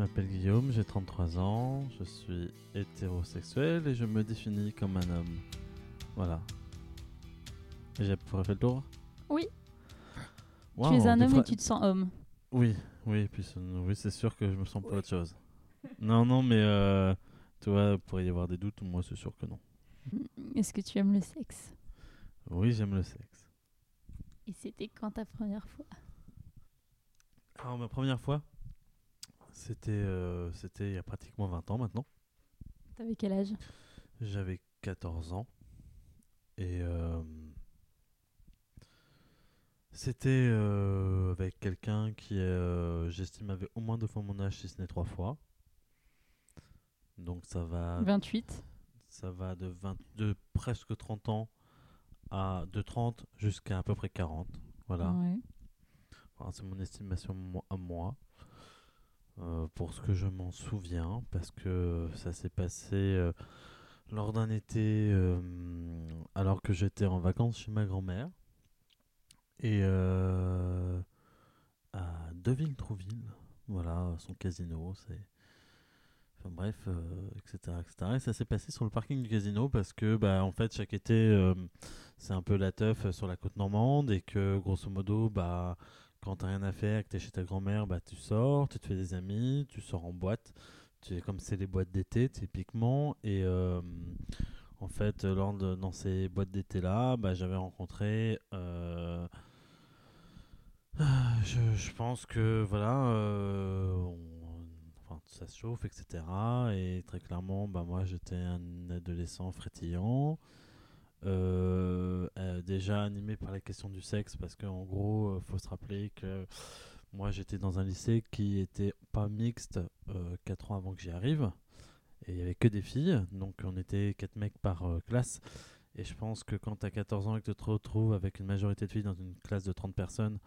Je m'appelle Guillaume, j'ai 33 ans, je suis hétérosexuel et je me définis comme un homme. Voilà. Et j'ai pour fait le tour? Oui. Tu es un homme et tu te sens homme. Oui, oui, puis c'est- oui, c'est sûr que je me sens pas autre chose. non, non, mais euh, tu vois, il pourrait y avoir des doutes, moi c'est sûr que non. Est-ce que tu aimes le sexe? Oui, j'aime le sexe. Et c'était quand ta première fois? Alors, ma première fois, c'était euh, c'était il y a pratiquement 20 ans maintenant. T'avais quel âge? J'avais 14 ans. Et euh, c'était euh, avec quelqu'un qui, j'estime, avait au moins deux fois mon âge, si ce n'est trois fois. Donc ça va, 28. ça va de, 20 de presque 30 ans à de 30 jusqu'à à peu près 40. Voilà. Ouais. C'est mon estimation à moi. Euh, pour ce que je m'en souviens, parce que ça s'est passé euh, lors d'un été, euh, alors que j'étais en vacances chez ma grand-mère, et à Deville-Trouville, voilà, son casino, c'est... Enfin bref, etc., etc. Et ça s'est passé sur le parking du casino parce que, bah, en fait, chaque été, c'est un peu la teuf sur la côte normande et que, grosso modo, bah, quand t'as rien à faire, que t'es chez ta grand-mère, bah, tu sors, tu te fais des amis, tu sors en boîte. Tu comme c'est les boîtes d'été, typiquement. Et euh, en fait, lors de- dans ces boîtes d'été-là, bah, j'avais rencontré. euh, je, pense que, voilà, euh, enfin, ça se chauffe, etc. Et très clairement, bah, moi, j'étais un adolescent frétillant. Euh, euh, déjà animé par la question du sexe parce qu'en gros il faut se rappeler que moi j'étais dans un lycée qui était pas mixte 4 ans avant que j'y arrive. Et il y avait que des filles donc on était 4 mecs par euh, classe. Et je pense que quand tu as 14 ans et que tu te retrouves avec une majorité de filles dans une classe de 30 personnes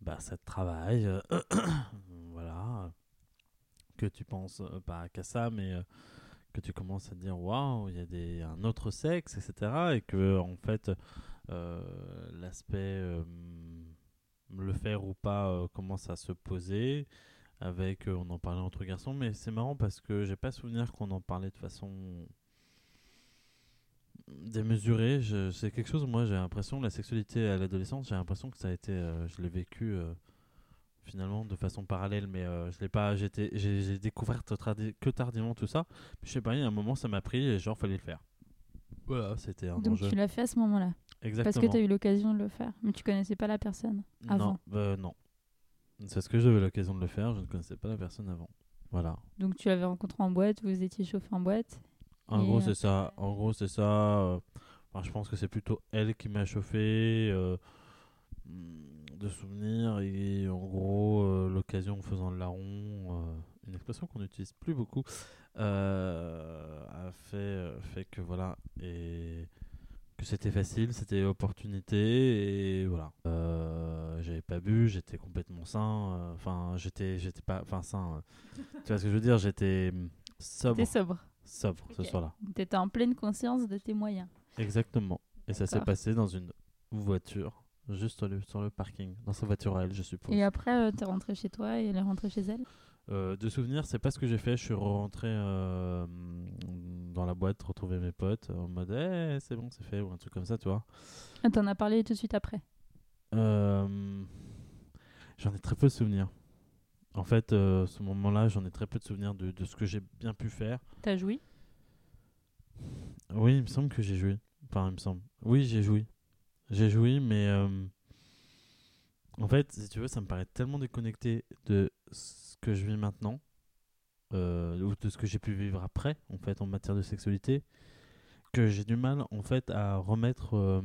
bah ça te travaille euh, voilà. Que tu penses euh, pas qu'à ça mais euh, que tu commences à dire waouh, il y a des, un autre sexe, etc. Et que en fait, euh, l'aspect euh, le faire ou pas euh, commence à se poser. Avec, on en parlait entre garçons, mais c'est marrant parce que j'ai pas souvenir qu'on en parlait de façon démesurée. C'est quelque chose, moi j'ai l'impression, la sexualité à l'adolescence, j'ai l'impression que ça a été, je l'ai vécu finalement de façon parallèle, mais euh, je l'ai pas, j'étais, j'ai découvert que tardivement tout ça. Je sais pas, il y a un moment ça m'a pris et genre fallait le faire. Voilà, c'était un Donc enjeu. tu l'as fait à ce moment-là? Exactement. Parce que tu as eu l'occasion de le faire. Mais tu connaissais pas la personne avant. Non, euh, non. C'est ce que j'avais l'occasion de le faire, je ne connaissais pas la personne avant. Voilà. Donc tu l'avais rencontré en boîte, vous étiez chauffé en boîte. En gros, après- c'est ça. En gros, c'est ça. euh, enfin, je pense que c'est plutôt elle qui m'a chauffé euh, mm, de souvenirs et en gros, euh, l'occasion en faisant le larron, euh, une expression qu'on n'utilise plus beaucoup, euh, a fait, fait que voilà et que c'était facile, c'était opportunité et voilà. J'avais pas bu, j'étais complètement sain. Enfin, j'étais, j'étais pas, enfin sain. tu vois ce que je veux dire? J'étais mm, sobre, sobre. sobre ce soir-là. T'étais en pleine conscience de tes moyens. Exactement. Et ça s'est passé dans une voiture, juste sur le, sur le parking, dans sa voiture à elle, je suppose. Et après, euh, t'es rentré chez toi et elle est rentrée chez elle? Euh, de souvenirs, c'est pas ce que j'ai fait. Je suis rentré euh, dans la boîte, retrouver mes potes en mode Eh, c'est bon, c'est fait, ou un truc comme ça, tu vois. Elle t'en a parlé tout de suite après? Euh, j'en ai très peu de souvenirs. En fait, ce moment-là, j'en ai très peu de souvenirs de, de ce que j'ai bien pu faire. T'as joui? Oui, il me semble que j'ai joué. Enfin, il me semble. Oui, j'ai joué. J'ai joué, mais euh, en fait, si tu veux, ça me paraît tellement déconnecté de ce que je vis maintenant, euh, ou de ce que j'ai pu vivre après, en fait, en matière de sexualité, que j'ai du mal, en fait, à remettre euh,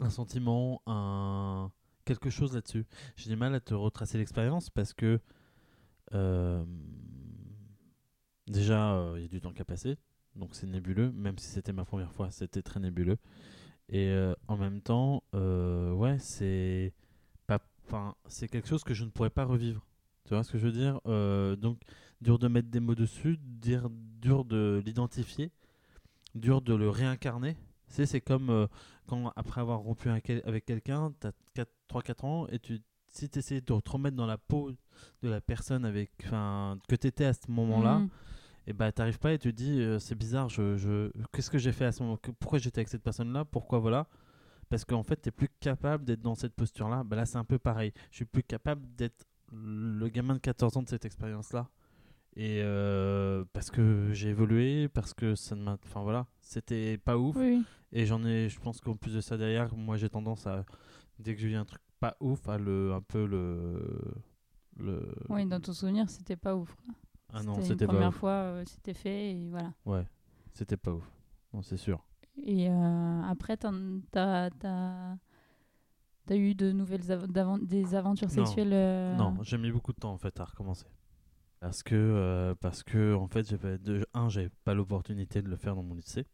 un sentiment, un quelque chose là-dessus. J'ai du mal à te retracer l'expérience parce que déjà, il y a du temps qui a passé, donc c'est nébuleux. Même si c'était ma première fois, c'était très nébuleux. Et euh, en même temps, euh, ouais, c'est pas, enfin, c'est quelque chose que je ne pourrais pas revivre. Tu vois ce que je veux dire? Euh, Donc, dur de mettre des mots dessus, dire, dur de l'identifier, dur de le réincarner. Sais, c'est comme quand, après avoir rompu avec quelqu'un, tu as 3-4 ans et tu, si tu essayes de te remettre dans la peau de la personne avec, que tu étais à ce moment-là, Mm. Et bah t'arrives pas et tu te dis euh, c'est bizarre je, je... qu'est-ce que j'ai fait à ce moment pourquoi j'étais avec cette personne là pourquoi voilà? Parce qu'en fait t'es plus capable d'être dans cette posture là bah là c'est un peu pareil je suis plus capable d'être le gamin de 14 ans de cette expérience là et euh, parce que j'ai évolué parce que ça ne m'a enfin voilà c'était pas ouf oui. et j'en ai je pense qu'en plus de ça derrière moi j'ai tendance à dès que je vis un truc pas ouf à le un peu le le Oui, dans ton souvenir, c'était pas ouf. quoi. Ah non c'était pas première ouf fois, euh, c'était fait et voilà. ouais c'était pas ouf non c'est sûr Et euh, après, t'as t'as eu de nouvelles av- des aventures Non. sexuelles. euh, Non, j'ai mis beaucoup de temps en fait à recommencer. Parce que, euh, parce que en fait, j'avais de, un, j'avais pas l'opportunité de le faire dans mon lycée.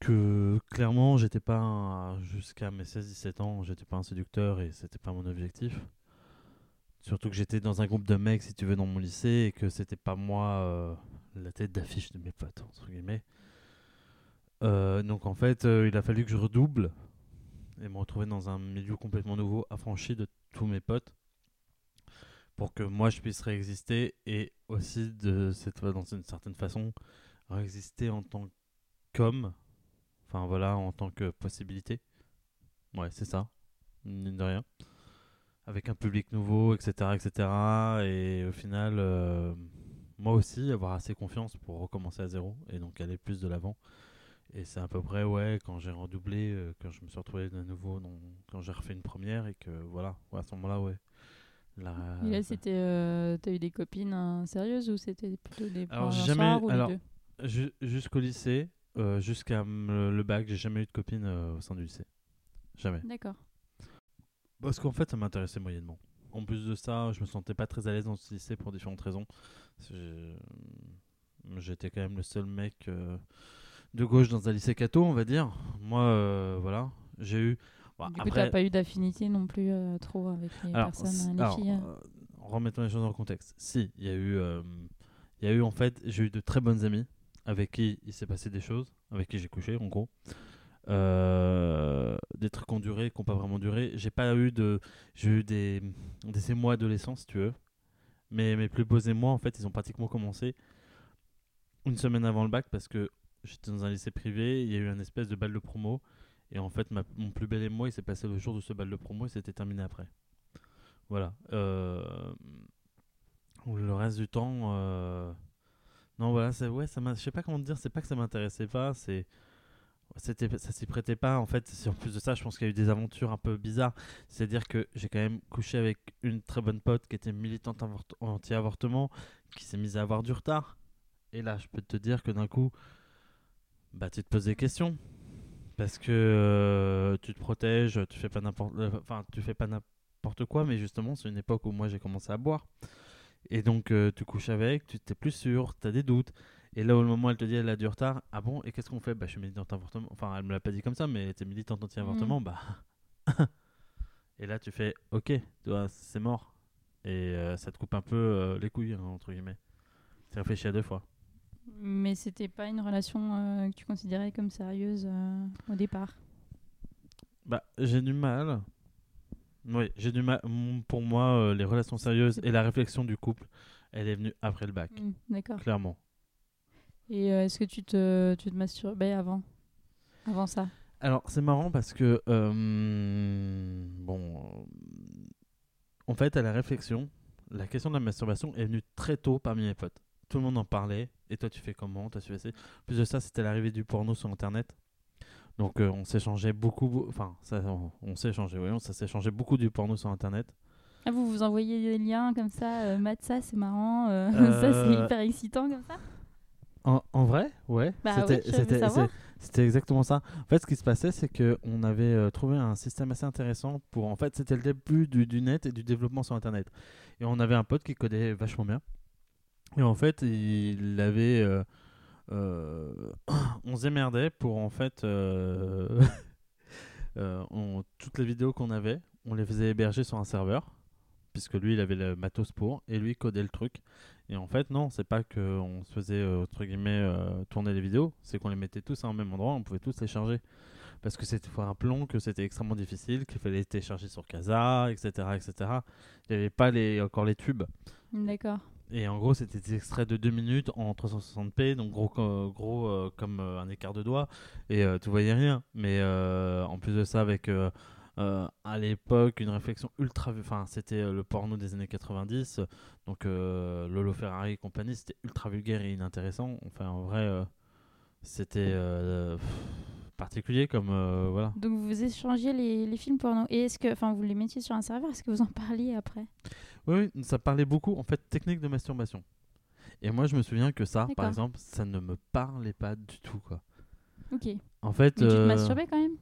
Que clairement, j'étais pas jusqu'à mes 16-17 ans, j'étais pas un séducteur et c'était pas mon objectif. Surtout que j'étais dans un groupe de mecs, si tu veux, dans mon lycée et que c'était pas moi euh, la tête d'affiche de mes potes, entre guillemets. Euh, donc en fait, euh, il a fallu que je redouble et me retrouver dans un milieu complètement nouveau, affranchi de tous mes potes, pour que moi je puisse réexister et aussi de cette dans une certaine façon réexister en tant qu'homme, enfin voilà, en tant que possibilité. Ouais, c'est ça, de rien. Avec un public nouveau, etc., etc. Et au final, euh, moi aussi, avoir assez confiance pour recommencer à zéro et donc aller plus de l'avant. Et c'est à peu près, ouais, quand j'ai redoublé, euh, quand je me suis retrouvé de nouveau, quand j'ai refait une première et que voilà, ouais, à ce moment-là, ouais. Là, Et là, c'était. euh, T'as eu des copines hein, sérieuses ou c'était plutôt des Alors, jamais- ou alors, Ju- Jusqu'au lycée, euh, jusqu'à le bac, j'ai jamais eu de copine euh, au sein du lycée. Jamais. D'accord. Parce qu'en fait, ça m'intéressait moyennement. En plus de ça, je me sentais pas très à l'aise dans ce lycée pour différentes raisons. J'ai- J'étais quand même le seul mec euh, de gauche dans un lycée catho, on va dire. Moi, euh, voilà, j'ai eu. Bon, du coup, après- t'as pas eu d'affinité non plus euh, trop avec les Alors, personnes, les alors, filles. euh. euh, remettons les choses dans le contexte. Si, il y a eu, euh, il y a eu en fait, j'ai eu de très bonnes amies avec qui il s'est passé des choses, avec qui j'ai couché en gros. Euh, des trucs qui ont duré, qui n'ont pas vraiment duré. J'ai pas eu de, j'ai eu des, des émois adolescents si tu veux. Mais mes plus beaux émois en fait, ils ont pratiquement commencé une semaine avant le bac parce que j'étais dans un lycée privé, il y a eu un espèce de bal de promo. Et en fait, mon plus bel émoi, il s'est passé le jour de ce bal de promo et c'était terminé après. Voilà. Euh, le reste du temps, euh, non, voilà, c'est ouais, ça je sais pas comment te dire, c'est pas que ça m'intéressait pas, c'est, c'était, ça s'y prêtait pas. En fait, c'est- en plus de ça, je pense qu'il y a eu des aventures un peu bizarres. C'est-à-dire que j'ai quand même couché avec une très bonne pote qui était militante avort- anti-avortement, qui s'est mise à avoir du retard. Et là, je peux te dire que d'un coup, bah, tu te poses des questions parce que euh, tu te protèges, tu fais pas n'importe, euh, enfin, tu fais pas n'importe quoi, mais justement, c'est une époque où moi j'ai commencé à boire. Et donc, euh, tu couches avec, tu t'es plus sûr, tu as des doutes. Et là, au moment où elle te dit elle a du retard, ah bon, et qu'est-ce qu'on fait? Bah, je suis militante avortement. Enfin, elle me l'a pas dit comme ça, mais était militante anti-avortement, bah. et là, tu fais, ok, c'est mort. Et euh, ça te coupe un peu euh, les couilles, hein, entre guillemets. Tu réfléchis à deux fois. Mais c'était pas une relation euh, que tu considérais comme sérieuse au départ? Bah, j'ai du mal. Oui, j'ai du mal. Pour moi, les relations sérieuses et la réflexion du couple, elle est venue après le bac, Mm, D'accord. clairement. Et euh, est-ce que tu te, tu te masturbais avant Avant ça? Alors, c'est marrant parce que, euh, bon, euh, en fait, à la réflexion, la question de la masturbation est venue très tôt parmi mes potes. Tout le monde en parlait. Et toi, tu fais comment? Toi, tu fais ça Plus de ça, c'était l'arrivée du porno sur Internet. Donc, euh, on s'échangeait beaucoup. Enfin, ça, on, on s'échangeait, oui, on ça s'échangeait beaucoup du porno sur Internet. Ah, vous vous envoyez des liens comme ça euh, Mate ça, c'est marrant. Euh, ça, c'est hyper excitant comme ça? En, en vrai, ouais. Bah c'était, oui, exactement ça. En fait, ce qui se passait, c'est que on avait euh, trouvé un système assez intéressant pour. En fait, c'était le début du, du net et du développement sur Internet. Et on avait un pote qui codait vachement bien. Et en fait, il avait. euh, euh, on se démerdait pour en fait. euh, euh, on- toutes les vidéos qu'on avait, on les faisait héberger sur un serveur. Puisque lui, il avait le matos pour. Et lui, codait le truc. Et en fait, non, c'est pas qu'on se faisait, euh, entre guillemets, euh, tourner les vidéos, c'est qu'on les mettait tous à un même endroit, on pouvait tous les charger. Parce que c'était, faut rappelons que c'était extrêmement difficile, qu'il fallait les télécharger sur Casa, etc., etc. Il n'y avait pas les, encore les tubes. D'accord. Et en gros, c'était des extraits de 2 minutes en 360p, donc gros, gros euh, comme euh, un écart de doigt, et tu voyais rien. Mais en plus de ça, avec euh, à l'époque une réflexion ultra. Enfin, c'était euh, le porno des années 90, donc euh, Lolo Ferrari et compagnie, c'était ultra vulgaire et inintéressant. Enfin, en vrai, euh, c'était particulier comme. voilà. Donc vous échangez les, les films porno. Et est-ce que, enfin, vous les mettiez sur un serveur? Est-ce que vous en parliez après? Oui, oui, ça parlait beaucoup, en fait, technique de masturbation. Et moi, je me souviens que ça, par exemple, ça ne me parlait pas du tout, quoi. Ok. Mais En fait, tu te masturbais quand même?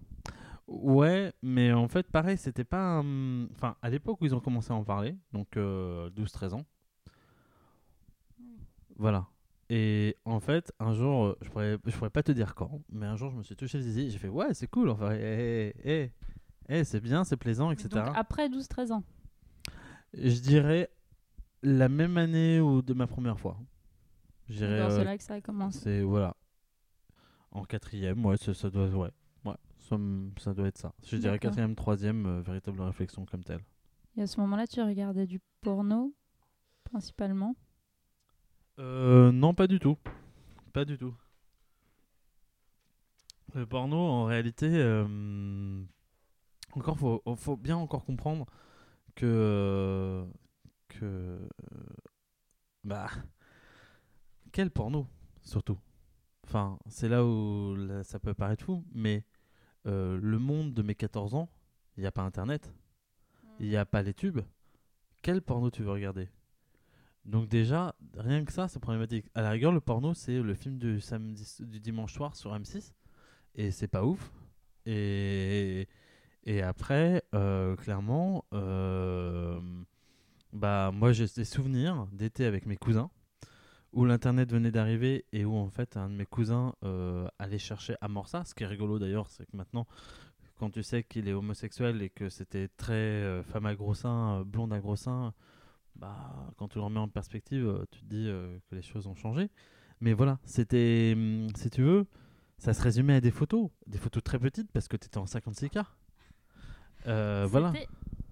Ouais, mais en fait, pareil, c'était pas. un- Enfin, à l'époque où ils ont commencé à en parler, donc 12-13 ans. Voilà. Et en fait, un jour, euh, je pourrais, je pourrais pas te dire quand, mais un jour, je me suis touché le zizi, j'ai fait ouais, c'est cool, enfin, eh, eh, eh, c'est bien, c'est plaisant, etc. Donc après 12-13 ans. Je dirais la même année ou de ma première fois. D'accord, euh, C'est là que ça a commencé. c'est voilà. En quatrième, ouais, ça, ça doit, ouais, ça, doit être ça. Je dirais quatrième, troisième, euh, véritable réflexion comme telle. Et à ce moment-là, tu regardais du porno, principalement? Euh, non, pas du tout, pas du tout. Le porno, en réalité, euh, encore faut, faut bien encore comprendre que euh, que bah quel porno surtout? Enfin, c'est là où là, ça peut paraître fou, mais euh, le monde de mes 14 ans, il n'y a pas Internet, il n'y a pas les tubes. Quel porno tu veux regarder? Donc déjà, rien que ça, c'est problématique. À la rigueur, le porno, c'est le film du samedi, du dimanche soir sur M6, et c'est pas ouf. Et et après, euh, clairement, euh, bah moi j'ai des souvenirs d'été avec mes cousins où l'internet venait d'arriver et où en fait un de mes cousins euh, allait chercher Amorça. Ce qui est rigolo d'ailleurs, c'est que maintenant, quand tu sais qu'il est homosexuel et que c'était très euh, femme à gros seins, euh, blonde à gros seins, bah quand tu le remets en perspective, tu te dis que les choses ont changé. Mais voilà, c'était, hum, si tu veux, ça se résumait à des photos, des photos très petites parce que tu étais en 56K. Euh, voilà.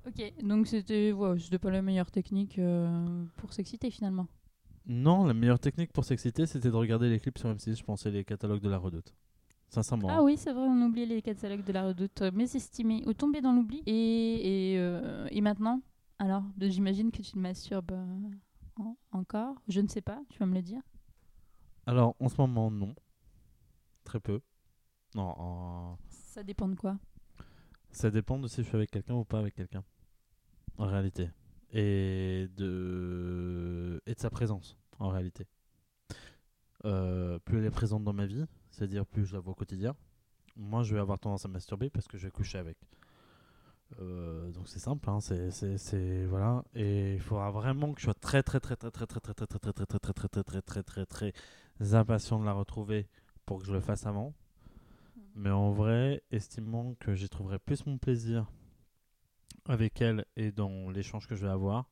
Ok, donc c'était ouais, pas la meilleure technique pour s'exciter finalement. Non, la meilleure technique pour s'exciter, c'était de regarder les clips sur M6, je pensais les catalogues de la Redoute. Sincèrement. Ah oui, c'est vrai, on oubliait les catalogues de la redoute, euh, mésestimés, ou tombés dans l'oubli. Et, et, euh, et maintenant Alors, j'imagine que tu te masturbes euh, en- encore Je ne sais pas, tu vas me le dire. Alors, en ce moment, non. Très peu. Non, en- Ça dépend de quoi? Ça dépend de si je suis avec quelqu'un ou pas avec quelqu'un. En réalité. Et de, et de sa présence, en réalité. Euh, plus elle est présente dans ma vie, c'est-à-dire plus je la vois au quotidien, moins je vais avoir tendance à masturber parce que je vais coucher avec. Euh, donc c'est simple, hein, c'est, voilà. Et il faudra vraiment que je sois très très très très très très très très très très très très très très très très très très impatient de la retrouver pour que je le fasse avant. Mais en vrai, estimant que j'y trouverai plus mon plaisir avec elle et dans l'échange que je vais avoir,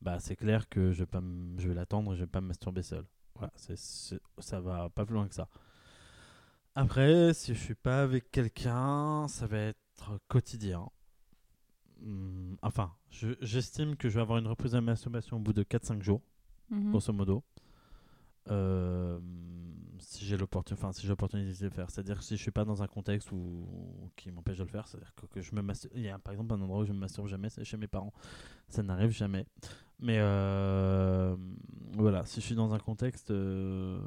bah c'est clair que je vais, pas m- je vais l'attendre et je vais pas me masturber seul. Voilà, c'est, c'est- ça va pas plus loin que ça. Après, si je suis pas avec quelqu'un, ça va être quotidien. Hum, enfin, je- j'estime que je vais avoir une reprise de la masturbation au bout de 4-5 jours Mhm. grosso modo. Euh, si j'ai l'opportunité, de le faire, c'est-à-dire que si je suis pas dans un contexte qui m'empêche de le faire, c'est-à-dire que, je me masturbe, il y a par exemple un endroit où je me masturbe jamais, c'est chez mes parents, ça n'arrive jamais. Mais euh, voilà, si je suis dans un contexte, euh,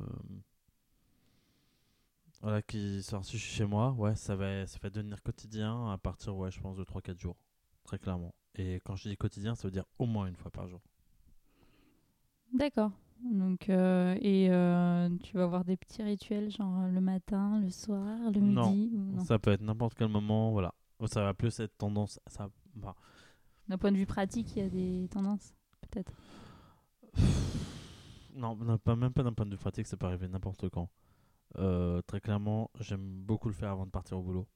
voilà, qui, enfin, si je suis chez moi, ouais, ça va, ça va devenir quotidien à partir, ouais, je pense de 3-4 jours, très clairement. Et quand je dis quotidien, ça veut dire au moins une fois par jour. D'accord. Donc, euh, et euh, tu vas avoir des petits rituels, genre euh, le matin, le soir, le Non. midi ou non? Ça peut être n'importe quel moment, voilà. Ça va plus être tendance. Ça, bah, D'un point de vue pratique, il y a des tendances, peut-être? non, pas, même pas d'un point de vue pratique, ça peut arriver n'importe quand. Euh, très clairement, j'aime beaucoup le faire avant de partir au boulot.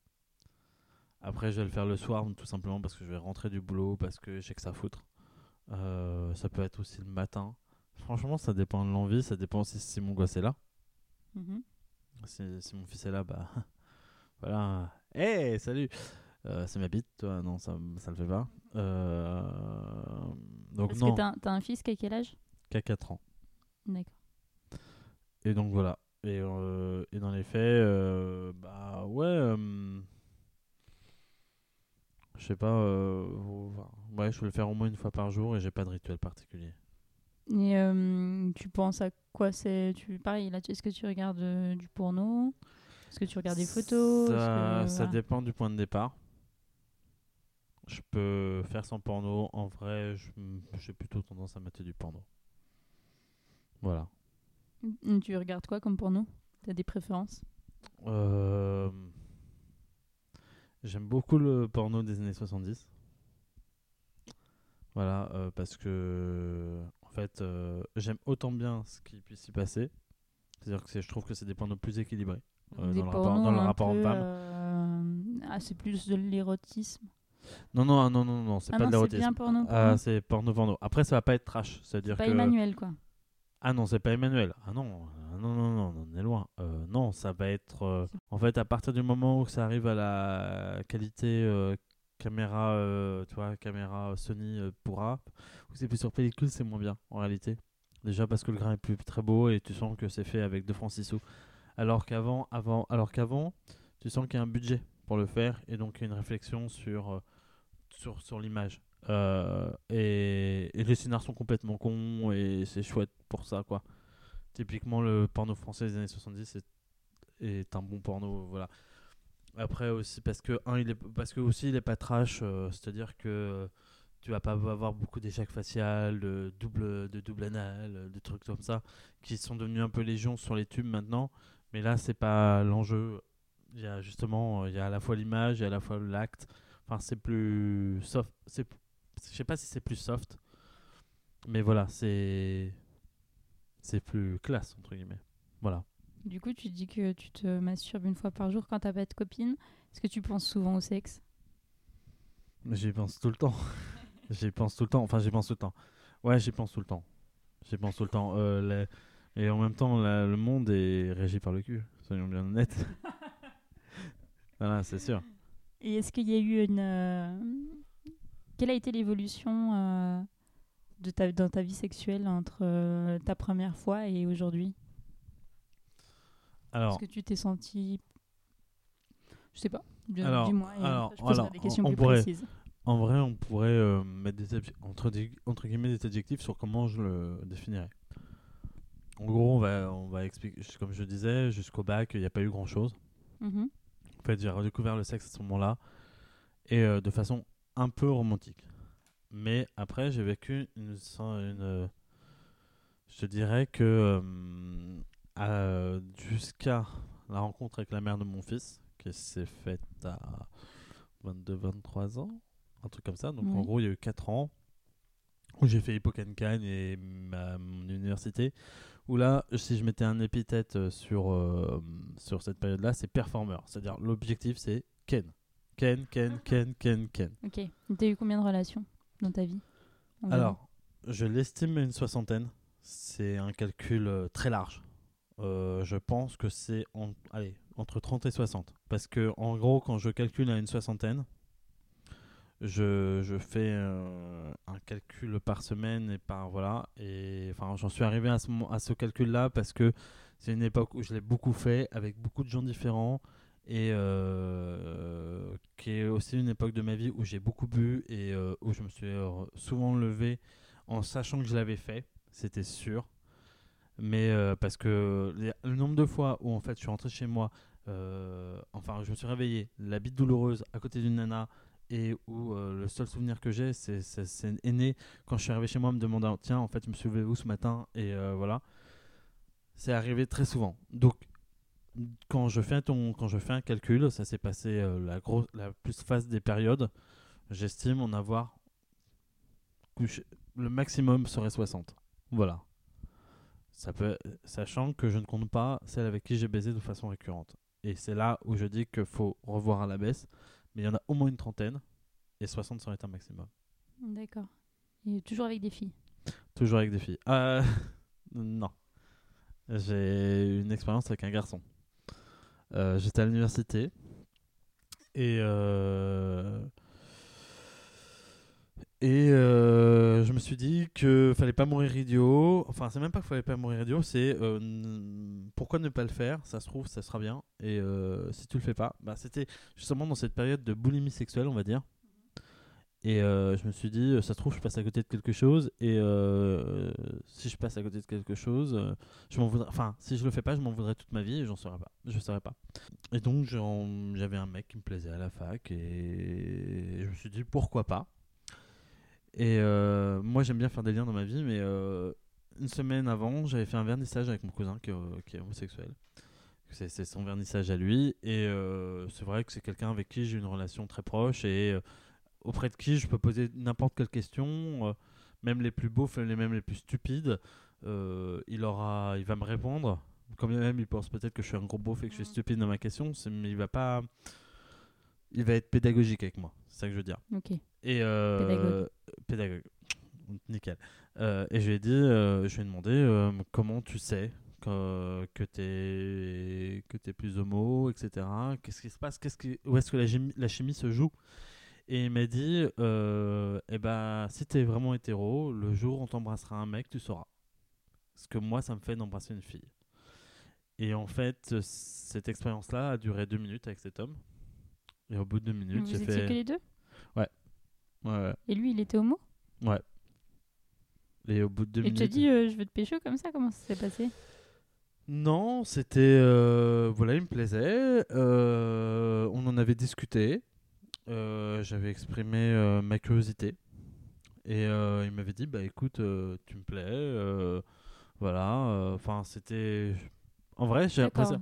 Après, je vais le faire le soir, tout simplement parce que je vais rentrer du boulot, parce que j'ai que ça à foutre. Ça peut être aussi le matin. Franchement, ça dépend de l'envie, ça dépend aussi si mon gosse est là. Mhm. Si, si mon fils est là, bah voilà. Hey, salut Euh, C'est ma bite, toi Non, ça, ça le fait pas. Euh, donc Parce non, que t'as, un fils qui a quel âge? Qu'à 4 ans. D'accord. Et donc voilà. Et, euh, et dans les faits, euh, bah ouais. je sais pas. ouais, je vais le faire au moins une fois par jour et j'ai pas de rituel particulier. Et euh, tu penses à quoi c'est tu Pareil, là, est-ce que tu regardes euh, du porno? Est-ce que tu regardes des photos? Ça, que- ça voilà. dépend du point de départ. Je peux faire sans porno. En vrai, j'ai plutôt tendance à mettre du porno. Voilà. Mm, Tu regardes quoi comme porno? T'as des préférences? Euh, J'aime beaucoup le porno des années 70. Voilà, euh, parce que en fait, euh, j'aime autant bien ce qui puisse s'y passer. C'est-à-dire que c'est- je trouve que c'est des pornos plus équilibrés. Euh, dans le rapport- dans le rapport homme-femme. euh, Ah, c'est plus de l'érotisme. Non, non, ah, non, non, non, c'est Ah pas non, de c'est l'érotisme. bien porno, Ah, c'est porno porno. Après, ça va pas être trash. C'est-à-dire Pas que. Emmanuel, quoi. Ah non, c'est pas Emmanuel. Ah non, ah non, non, non, on est loin. Euh, non, ça va être. euh, En fait, à partir du moment où ça arrive à la qualité euh, caméra, euh, tu vois, caméra Sony euh, pour rap, ou c'est plus sur pellicule, c'est moins bien en réalité. Déjà parce que le grain est plus très beau et tu sens que c'est fait avec 2 francs 6 sous. Alors qu'avant, avant, alors qu'avant, tu sens qu'il y a un budget pour le faire et donc il y a une réflexion sur, euh, sur, sur l'image. Euh, et, et les scénars sont complètement cons et c'est chouette pour ça quoi. Typiquement le porno français des années 70 est, est un bon porno voilà. Après aussi parce que un il est parce que aussi il est pas trash, euh, c'est-à-dire que tu vas pas avoir beaucoup d'échecs facial, de double de double anal, euh, des trucs comme ça qui sont devenus un peu légion sur les tubes maintenant, mais là c'est pas l'enjeu. Il y a justement il y a à la fois l'image et à la fois l'acte. Enfin c'est plus soft, c'est je sais pas si c'est plus soft, mais voilà, c'est c'est plus classe entre guillemets. Voilà. Du coup, tu dis que tu te masturbes une fois par jour quand t'as pas de copine. Est-ce que tu penses souvent au sexe? J'y pense tout le temps. j'y pense tout le temps. Enfin, j'y pense tout le temps. Ouais, j'y pense tout le temps. J'y pense tout le temps. Euh, Et en même temps, la- le monde est régi par le cul. Soyons bien honnêtes. voilà, c'est sûr. Et est-ce qu'il y a eu une. euh, Quelle a été l'évolution euh, de ta, dans ta vie sexuelle entre euh, ta première fois et aujourd'hui? Alors, Est-ce que tu t'es senti. Je sais pas. Alors, Dis-moi et alors, je poserai alors, des questions on plus pourrait- précises. en vrai, on pourrait euh, mettre des entre, des- entre guillemets des adjectifs sur comment je le définirais. En gros, on va, on va expliquer, comme je disais, jusqu'au bac, il n'y a pas eu grand chose. Mhm. En fait, j'ai redécouvert le sexe à ce moment-là et euh, de façon un peu romantique. Mais après, j'ai vécu une, euh, je te dirais que euh, à- jusqu'à la rencontre avec la mère de mon fils, qui s'est faite à 22-23 ans, un truc comme ça. Donc en gros, il y a eu 4 ans où j'ai fait Hippocagne et ma, mon université. Où là, si je mettais un épithète euh, sur, euh, sur cette période-là, c'est performeur. C'est-à-dire l'objectif, c'est Ken. Ken, Ken, Ken, Ken, Ken. Ok. T'as eu combien de relations dans ta vie Alors, je l'estime à une soixantaine. C'est un calcul euh, très large. Euh, je pense que c'est entre 30 et 60. Parce que, en gros, quand je calcule à une soixantaine, je, fais euh, un calcul par semaine et par. Voilà. Et enfin, j'en suis arrivé à ce, calcul-là parce que c'est une époque où je l'ai beaucoup fait avec beaucoup de gens différents et euh, qui est aussi une époque de ma vie où j'ai beaucoup bu et où je me suis souvent levé en sachant que je l'avais fait, c'était sûr. Mais euh, parce que le nombre de fois où en fait je suis rentré chez moi, euh, enfin je me suis réveillé, la bite douloureuse à côté d'une nana et où euh, le seul souvenir que j'ai, c'est né quand je suis arrivé chez moi, me demandant tiens, en fait, je me suis levé ce matin? Et voilà. C'est arrivé très souvent. Donc, quand je fais, ton, quand je fais un calcul, ça s'est passé la, grosse, la plus phase des périodes, j'estime en avoir couché- le maximum serait 60. Voilà. Ça peut, sachant que je ne compte pas celle avec qui j'ai baisé de façon récurrente. Et c'est là où je dis qu'il faut revoir à la baisse. Mais il y en a au moins une trentaine. Et 60 serait un maximum. D'accord. Et toujours avec des filles. Toujours avec des filles. Euh, non. J'ai une expérience avec un garçon. Euh, J'étais à l'université. Et. euh, Et euh, je me suis dit que fallait pas mourir idiot. Enfin, c'est même pas qu'il fallait pas mourir idiot, c'est euh, pourquoi ne pas le faire? Ça se trouve, ça sera bien. Et euh, si tu le fais pas, bah, c'était justement dans cette période de boulimie sexuelle, on va dire. Et je me suis dit, ça se trouve, je passe à côté de quelque chose. Et si je passe à côté de quelque chose, je m'en voudrais. Enfin, si je le fais pas, je m'en voudrais toute ma vie et j'en saurais pas. Je saurais pas. Et donc, j'avais un mec qui me plaisait à la fac et je me suis dit, pourquoi pas? Et euh, moi, j'aime bien faire des liens dans ma vie, mais euh, une semaine avant, j'avais fait un vernissage avec mon cousin qui est, euh, qui est homosexuel. C'est son vernissage à lui. Et c'est vrai que c'est quelqu'un avec qui j'ai une relation très proche et auprès de qui je peux poser n'importe quelle question, même les plus beaux, les même les plus stupides. il, aura, il va me répondre. Quand même il pense peut-être que je suis un gros beauf et que je suis Mhm. stupide dans ma question, mais il va pas. Il va être pédagogique avec moi, c'est ça que je veux dire. Ok. Et euh, Pédagogue. pédagogue. Nickel. Euh, et je lui ai dit, euh, je lui ai demandé euh, comment tu sais que, que t'es que t'es plus homo, etc. Qu'est-ce qui se passe? Qu'est-ce qui, où est-ce que la, chimie- la chimie se joue? Et il m'a dit, euh, eh ben, si t'es vraiment hétéro, le jour où on t'embrassera un mec, tu sauras. Ce que moi, ça me fait d'embrasser une fille. Et en fait, cette expérience-là a duré deux minutes avec cet homme. Et au bout de deux minutes, Vous j'ai étiez fait. que les deux? Ouais, ouais. Et lui, il était homo? Ouais. Et au bout de deux Et tu minutes. te dit, euh, je veux te pécho comme ça Comment ça s'est passé? Non, c'était. euh, voilà, il me plaisait. euh, on en avait discuté. J'avais exprimé ma curiosité. Et il m'avait dit Bah écoute, tu me plais. voilà. Enfin, c'était. En vrai, j'ai l'impression.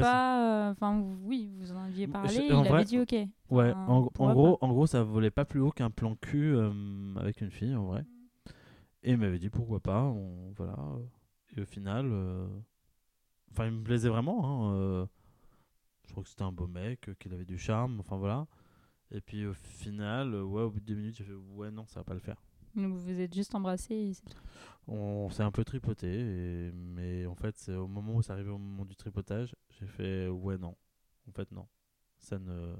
pas. euh, Enfin, oui, vous en aviez parlé. je- il avait vrai- dit ok. Ouais, Enfin, en, gros, en gros, ça volait pas plus haut qu'un plan cul euh, avec une fille, en vrai. Et il m'avait dit pourquoi pas, on, voilà. Et au final, euh, enfin, il me plaisait vraiment. hein, je crois que c'était un beau mec, qu'il avait du charme, enfin voilà. Et puis au final, ouais, au bout de deux minutes, j'ai fait ouais, non, ça va pas le faire. Vous vous êtes juste embrassé. et c'est tout. On s'est un peu tripoté, et- mais en fait, c'est au moment où c'est arrivé au moment du tripotage, j'ai fait ouais, non. En fait, non. Ça ne,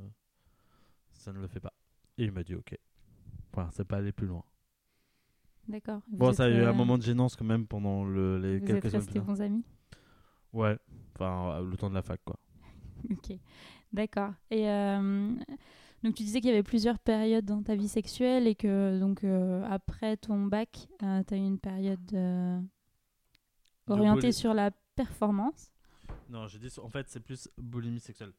ça ne le fait pas. Et il m'a dit ok. Voilà, c'est pas aller plus loin. D'accord. Bon, ça a eu un euh, moment de gênance quand même pendant le, les Vous quelques êtes restés bons amis? Ouais, enfin, le temps de la fac, quoi. Ok, d'accord. Et euh, donc tu disais qu'il y avait plusieurs périodes dans ta vie sexuelle et que donc euh, après ton bac, tu as eu une période euh, orientée sur la performance. Non, j'ai dit, en fait, c'est plus boulimie sexuelle.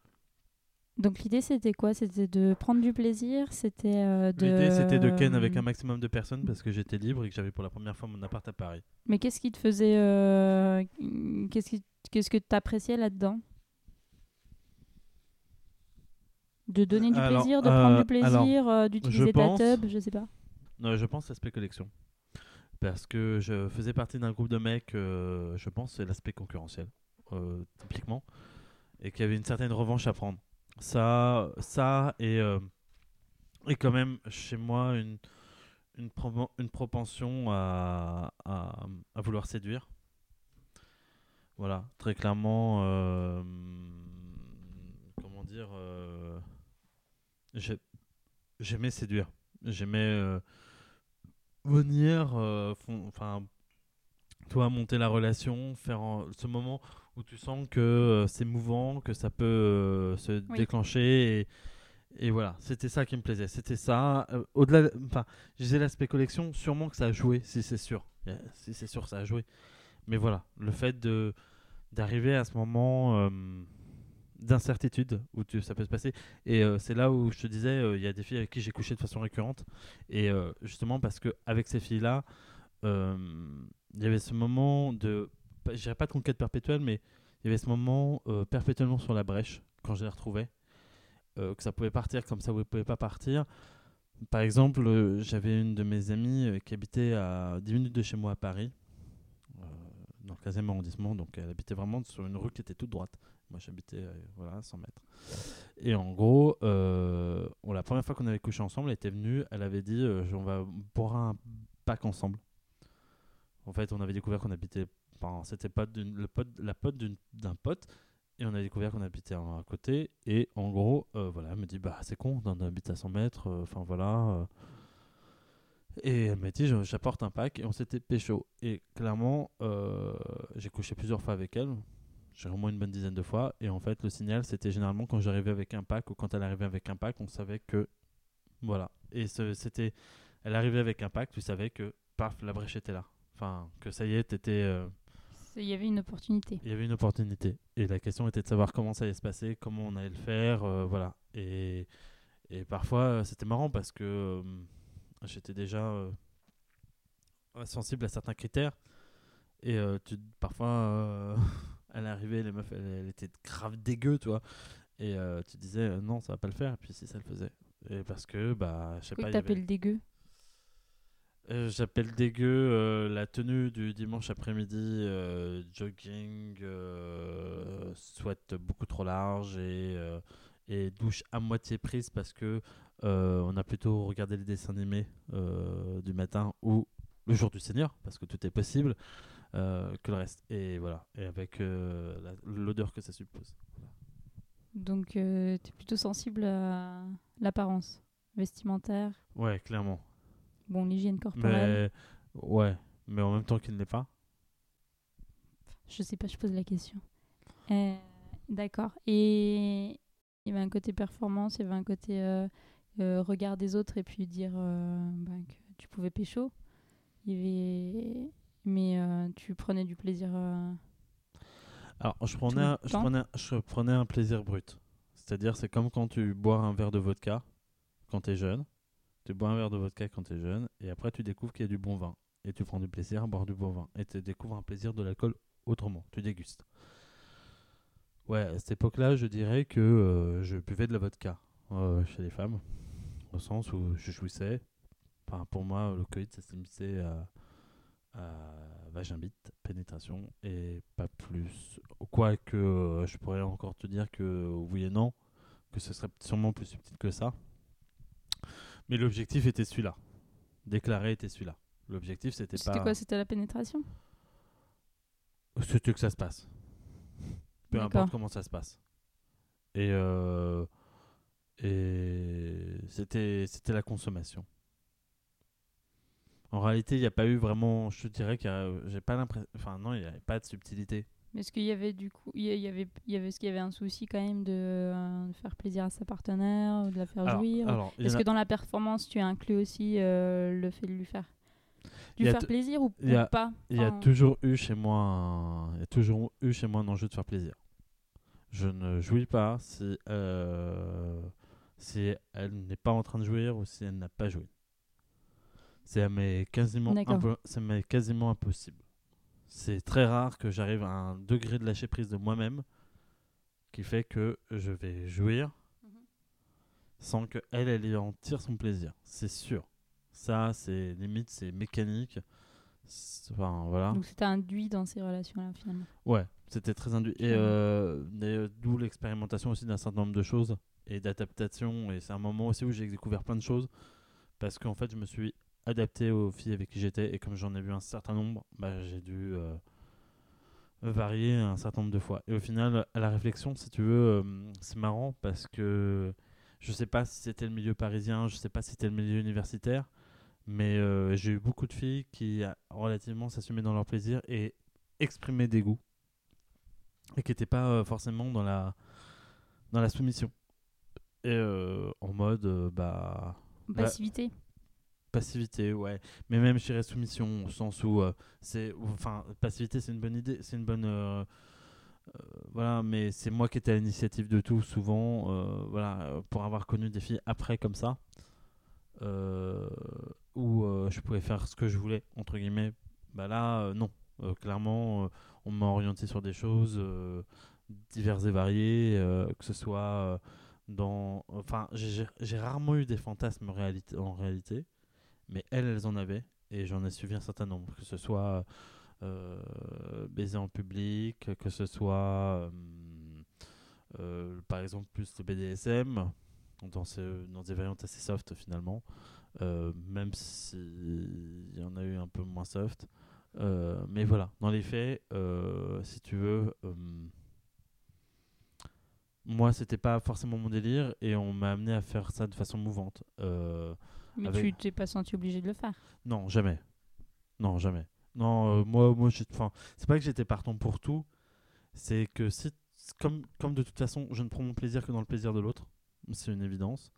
Donc l'idée c'était quoi? C'était de prendre du plaisir? C'était euh, de... L'idée, c'était de ken avec un maximum de personnes parce que j'étais libre et que j'avais pour la première fois mon appart à Paris. Mais qu'est-ce qui te faisait... euh, Qu'est-ce qui... Qu'est-ce que tu appréciais là-dedans? De donner du Alors, plaisir, de prendre euh, du plaisir, euh, d'utiliser ta tub, je sais pas. Non, je pense l'aspect collection. Parce que je faisais partie d'un groupe de mecs, euh, je pense, c'est l'aspect concurrentiel, euh, typiquement, et qu'il y avait une certaine revanche à prendre. Ça, ça et, euh, et quand même, chez moi, une, une, une propension à, à, à vouloir séduire. Voilà, très clairement, euh, comment dire, euh, j'aimais séduire. J'aimais euh, venir, euh, enfin, toi, monter la relation, faire en- ce moment où tu sens que euh, c'est mouvant, que ça peut se Oui. déclencher. Et, et voilà, c'était ça qui me plaisait. C'était ça. Euh, Au-delà, de- enfin, je disais l'aspect collection, sûrement que ça a joué, si c'est sûr. Euh, Si c'est sûr, ça a joué. Mais voilà, le fait de d'arriver à ce moment, euh, d'incertitude où ça peut se passer. Et euh, c'est là où je te disais, euh, il y a des filles avec qui j'ai couché de façon récurrente. Et euh, justement parce que avec ces filles-là, il y avait ce moment de, je dirais pas de conquête perpétuelle, mais il y avait ce moment perpétuellement sur la brèche quand je les retrouvais, que ça pouvait partir comme ça pouvait pas partir. Par exemple, j'avais une de mes amies qui habitait à 10 minutes de chez moi à Paris, dans le 15e arrondissement, donc elle habitait vraiment sur une rue qui était toute droite. Moi j'habitais euh, voilà, à 100 mètres. Et en gros, euh, la première fois qu'on avait couché ensemble, elle était venue, elle avait dit euh, on va boire un pack ensemble. En fait, on avait découvert qu'on habitait. Enfin, c'était pote pote, la pote d'un pote. Et on a découvert qu'on habitait à côté. Et en gros, voilà, elle me dit Bah, c'est con, on habite à 100 mètres. Enfin, voilà. Et elle m'a dit J'apporte un pack. Et on s'était pécho. Et clairement, j'ai couché plusieurs fois avec elle. J'ai au moins une bonne dizaine de fois. Et en fait, le signal, c'était généralement quand j'arrivais avec un pack ou quand elle arrivait avec un pack, on savait que. Voilà. Et c'était. Elle arrivait avec un pack, tu savais que, paf, la brèche était là. Enfin, que ça y est, t'étais. euh, Il y avait une opportunité. il y avait une opportunité. Et la question était de savoir comment ça allait se passer, comment on allait le faire, euh, voilà. Et, et parfois, euh, c'était marrant parce que euh, j'étais déjà sensible à certains critères. Et tu, parfois, elle arrivait, les meufs, elle, elle était grave dégueu, tu vois. Et euh, tu disais, euh, non, ça va pas le faire. Et puis si, ça le faisait. Et parce que, bah, je sais pas. avait- t'appelles dégueu? Euh, J'appelle dégueu la tenue du dimanche après-midi, jogging, sweat beaucoup trop large et, et douche à moitié prise parce que on a plutôt regardé les dessins animés du matin ou le jour du Seigneur parce que tout est possible que le reste. Et voilà, et avec euh, l'odeur que ça suppose. Donc, tu es plutôt sensible à l'apparence vestimentaire, Ouais, clairement. bon, l'hygiène corporelle. Mais ouais, mais en même temps qu'il ne l'est pas. Je sais pas, je pose la question. Euh, D'accord. Et il y avait un côté performance, il y avait un côté euh, euh, regard des autres et puis dire euh, ben, que tu pouvais pécho. Il y avait... Mais euh, tu prenais du plaisir. euh, Alors, je prenais, un, je, prenais, je prenais un plaisir brut. C'est-à-dire, c'est comme quand tu bois un verre de vodka quand tu es jeune. Tu bois un verre de vodka quand tu es jeune, et après tu découvres qu'il y a du bon vin. Et tu prends du plaisir à boire du bon vin. Et tu découvres un plaisir de l'alcool autrement. Tu dégustes. Ouais, à cette époque-là, je dirais que euh, je buvais de la vodka chez les femmes. Au sens où je jouissais. Enfin, pour moi, le coït, ça se limitait à, à vaginbite, pénétration, et pas plus. Quoique, euh, je pourrais encore te dire que oui et non, que ce serait sûrement plus subtil que ça. Mais l'objectif était celui-là. Déclaré était celui-là. L'objectif, c'était C'était pas. quoi C'était la pénétration? C'était que ça se passe. Peu importe comment ça se passe. Et, euh, et c'était, c'était la consommation. En réalité, il n'y a pas eu vraiment. Je te dirais a- j'ai pas l'impression. Enfin, non, il n'y avait pas de subtilité. Mais est-ce qu'il y avait du coup, il y avait, il y avait, est-ce qu'il y avait un souci quand même de, euh, de faire plaisir à sa partenaire ou de la faire Alors, jouir alors, Est-ce a- que dans la performance, tu inclus aussi euh, le fait de lui faire, lui t- plaisir ou, a- pas? Il y a toujours eu chez moi un, il y a toujours eu chez moi un enjeu de faire plaisir. Je ne jouis pas si, euh, si elle n'est pas en train de jouir ou si elle n'a pas joué. C'est quasiment, impo- quasiment impossible. C'est très rare que j'arrive à un degré de lâcher prise de moi-même qui fait que je vais jouir Mhm. sans que elle, elle en tire son plaisir. C'est sûr. Ça, c'est limite, c'est mécanique. Enfin, voilà. Donc c'était induit dans ces relations-là finalement. Ouais, c'était très induit. Et euh, et, euh, d'où l'expérimentation aussi d'un certain nombre de choses et d'adaptation. Et c'est un moment aussi où j'ai découvert plein de choses parce qu'en fait, je me suis adapté aux filles avec qui j'étais. Et comme j'en ai vu un certain nombre, bah, j'ai dû euh, varier un certain nombre de fois. Et au final, à la réflexion, si tu veux, euh, c'est marrant parce que je sais pas si c'était le milieu parisien, je sais pas si c'était le milieu universitaire. Mais euh, j'ai eu beaucoup de filles qui relativement s'assumaient dans leur plaisir et exprimaient des goûts et qui n'étaient pas forcément dans la dans la soumission et en mode bah Bah, Passivité. ouais mais même dirais soumission au sens où euh, c'est enfin passivité c'est une bonne idée c'est une bonne euh, Euh, voilà, mais c'est moi qui étais à l'initiative de tout, souvent. voilà, pour avoir connu des filles après comme ça, où je pouvais faire ce que je voulais, entre guillemets. Bah là, non. Clairement, on m'a orienté sur des choses diverses et variées, que ce soit dans. Enfin, j'ai rarement eu des fantasmes réalité, en réalité, mais elles, elles en avaient, et j'en ai suivi un certain nombre, que ce soit euh, baiser en public, que ce soit, euh, euh, par exemple, plus le BDSM, dans, des variantes assez soft finalement, euh, même s'il y en a eu un peu moins soft. Mais voilà, dans les faits, si tu veux, moi c'était pas forcément mon délire. Et on m'a amené à faire ça de façon mouvante. Mais Avec- tu t'es pas senti obligé de le faire. non, jamais. Non, jamais. Non, euh, moi, moi enfin, c'est pas que j'étais partant pour tout, c'est que si, comme, comme de toute façon, je ne prends mon plaisir que dans le plaisir de l'autre, c'est une évidence.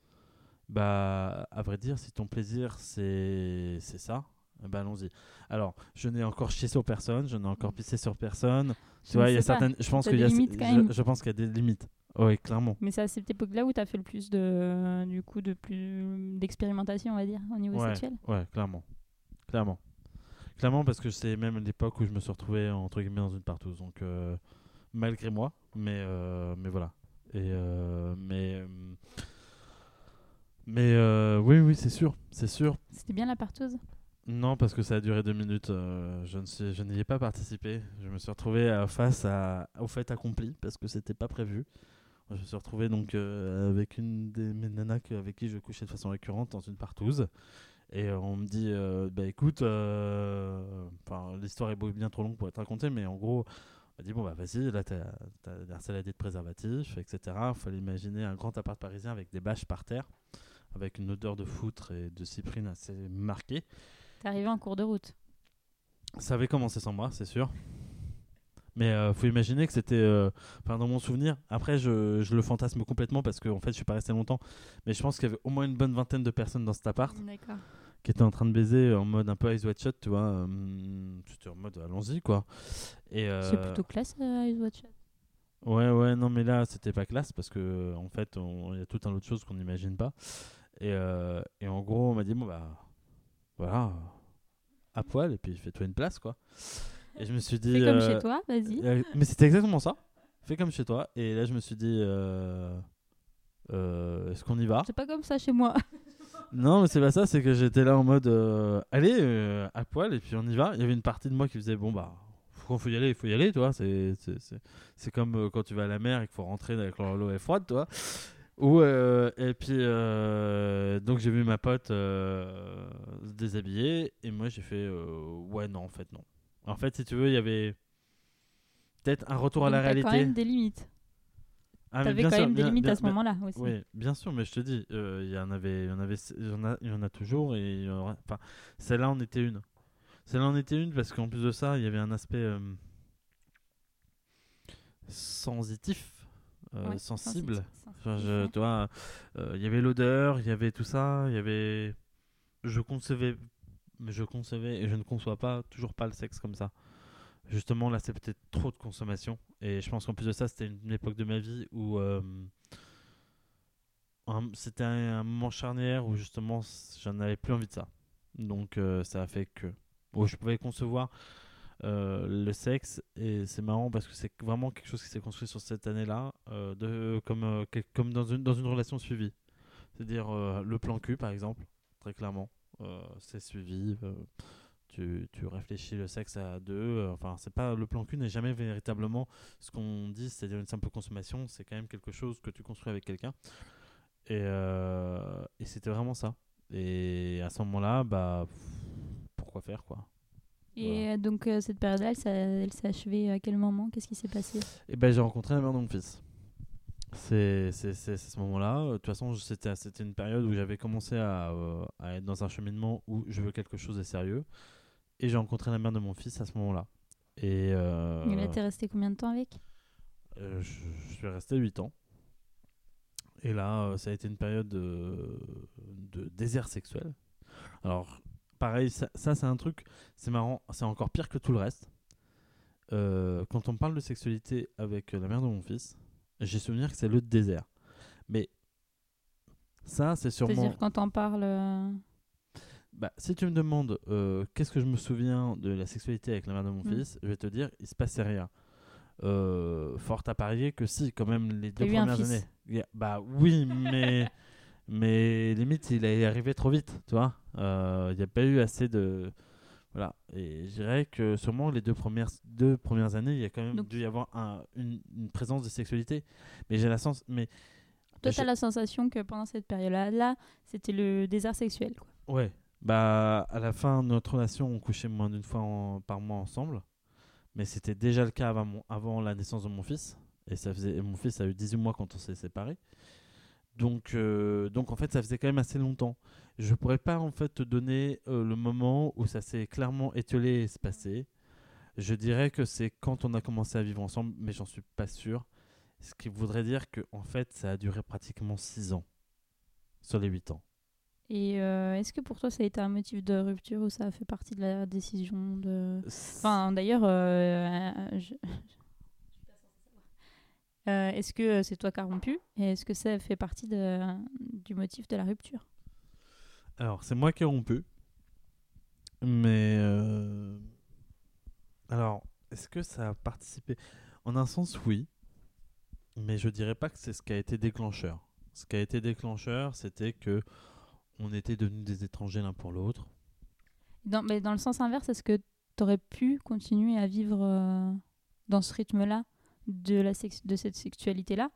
Bah, à vrai dire, si ton plaisir c'est c'est ça, ben allons-y. Alors, je n'ai encore chié sur personne, je n'ai encore pissé sur personne. Tu vois, il y a certaines, je pense qu'il y a, je, je pense qu'il y a des limites. Oui, clairement. Mais c'est à cette époque-là où tu as fait le plus de, du coup, de plus d'expérimentation, on va dire, au niveau Ouais, sexuel? ouais, clairement. Clairement. Clairement, parce que c'est même l'époque où je me suis retrouvé, entre guillemets, dans une partouze. Donc, euh, malgré moi, mais, euh, mais voilà. Et, euh, mais, mais oui, oui, c'est sûr. C'est sûr. C'était bien la partouze? Non, parce que ça a duré deux minutes. euh, je ne suis- je n'y ai pas participé. Je me suis retrouvé euh, face à, au fait accompli, parce que c'était pas prévu. Je me suis retrouvé donc euh, avec une des mes nanas avec qui je couchais de façon récurrente dans une partouze. Et euh, on me dit, euh, bah écoute, l'histoire est bien trop longue pour être racontée, mais en gros, on m'a dit, bon bah vas-y, là t'as as des saladiers de préservatifs, etc. Il fallait imaginer un grand appart parisien avec des bâches par terre, avec une odeur de foutre et de cyprine assez marquée. T'es arrivé en cours de route. Ça avait commencé sans moi, c'est sûr. Mais euh, faut imaginer que c'était, euh, enfin dans mon souvenir. Après, je, je le fantasme complètement parce que en fait, je suis pas resté longtemps. Mais je pense qu'il y avait au moins une bonne vingtaine de personnes dans cet appart qui étaient en train de baiser en mode un peu Eyes Wide Shut, tu vois. euh, C'était en mode allons-y quoi. Et euh, C'est plutôt classe, euh, Eyes Wide Shut. Ouais, ouais, non, mais là, c'était pas classe parce que, euh, en fait, il y a tout un autre chose qu'on n'imagine pas. Et, euh, et en gros, on m'a dit, bon, bah, voilà, à poil, et puis fais-toi une place, quoi. Et je me suis dit. Fais comme euh, chez toi, vas-y. euh, mais c'était exactement ça. Fais comme chez toi. Et là, je me suis dit, euh, est-ce qu'on y va? C'est pas comme ça chez moi. Non, mais c'est pas ça, c'est que j'étais là en mode, allez, à poil, et puis on y va. Il y avait une partie de moi qui faisait, bon, bah, quand faut y aller, il faut y aller, tu vois. C'est, comme quand tu vas à la mer et qu'il faut rentrer avec l'eau est froide, tu vois. Ou, euh, et puis, euh, donc j'ai vu ma pote euh, se déshabiller, et moi j'ai fait, ouais, non, en fait, non. En fait, si tu veux, il y avait peut-être un retour à la réalité. quand même des limites. Ah, T'avais quand sûr, même des bien- limites bien- à ce moment-là aussi. oui, bien sûr, mais je te dis, euh, il y en avait, il y en avait, il y en a, il y en a toujours et il y aura- enfin, celle-là en était une. Celle-là en était une parce qu'en plus de ça, il y avait un aspect euh, sensitif, euh, Ouais, sensible. Enfin, je- euh, il y avait l'odeur, il y avait tout ça, il y avait, je concevais, mais je concevais et je ne conçois pas, toujours pas le sexe comme ça. Justement, là, c'est peut-être trop de consommation. Et je pense qu'en plus de ça, c'était une époque de ma vie où euh, c'était un, moment charnière où justement, j'en avais plus envie de ça. Donc, euh, ça a fait que où je pouvais concevoir euh, le sexe. Et c'est marrant parce que c'est vraiment quelque chose qui s'est construit sur cette année-là, de, comme, comme dans, une, dans une relation suivie. C'est-à-dire le plan cul, par exemple, très clairement. Euh, c'est suivi. euh, tu, tu réfléchis le sexe à deux. euh, enfin, c'est pas le plan cul n'est jamais véritablement ce qu'on dit, c'est-à-dire une simple consommation. C'est quand même quelque chose que tu construis avec quelqu'un. Et, euh, et c'était vraiment ça. Et à ce moment-là, bah, pourquoi faire quoi? Et donc euh, cette période-là, elle, s'est achevée à quel moment? Qu'est-ce qui s'est passé? Et ben j'ai rencontré la mère de mon fils. C'est ce moment-là. Euh, De toute façon, c'était une période où j'avais commencé à, euh, à être dans un cheminement où je veux quelque chose de sérieux. Et j'ai rencontré la mère de mon fils à ce moment-là. Et euh, Il était resté combien de temps avec? Euh, je, je suis resté 8 ans. Et là, ça a été une période de, de désert sexuel. Alors, pareil, ça, ça, c'est un truc, c'est marrant, c'est encore pire que tout le reste. euh, quand on parle de sexualité avec la mère de mon fils, j'ai souvenir que c'est le désert. Mais ça, c'est sûrement. C'est-à-dire quand on parle. euh, Bah, si tu me demandes euh, qu'est-ce que je me souviens de la sexualité avec la mère de mon Mm. fils, je vais te dire, il se passait rien. Euh, fort à parier que si, quand même, les deux eu un premières fils. années. Bah oui, mais, mais limite, il est arrivé trop vite, tu vois. Euh, Il n'y a pas eu assez de. Voilà. Et je dirais que sûrement les deux premières, deux premières années, il y a quand même Donc- dû y avoir un- une, une présence de sexualité. Mais j'ai la sens. Mais Toi, t'as la sensation que pendant cette période-là, c'était le désert sexuel. Quoi. Ouais. Bah, à la fin de notre relation, on couchait moins d'une fois en- par mois ensemble. Mais c'était déjà le cas avant, mon- avant la naissance de mon fils. Et ça faisait, et mon fils a eu 18 mois quand on s'est séparés. Donc, euh, donc, en fait, ça faisait quand même assez longtemps. Je pourrais pas, en fait, te donner euh, le moment où ça s'est clairement étiolé et se passé. Je dirais que c'est quand on a commencé à vivre ensemble, mais j'en suis pas sûr. Ce qui voudrait dire que, en fait, ça a duré pratiquement 6 ans sur les 8 ans. Et euh, est-ce que pour toi, ça a été un motif de rupture ou ça a fait partie de la décision de. Enfin, d'ailleurs, je- Euh, est-ce que c'est toi qui as rompu et est-ce que ça fait partie de, du motif de la rupture? Alors, c'est moi qui ai rompu. Mais. euh, Alors, est-ce que ça a participé? En un sens, oui. Mais je dirais pas que c'est ce qui a été déclencheur. Ce qui a été déclencheur, c'était que on était devenus des étrangers l'un pour l'autre. dans, mais dans le sens inverse, est-ce que tu aurais pu continuer à vivre euh, dans ce rythme-là? De, la de cette sexualité-là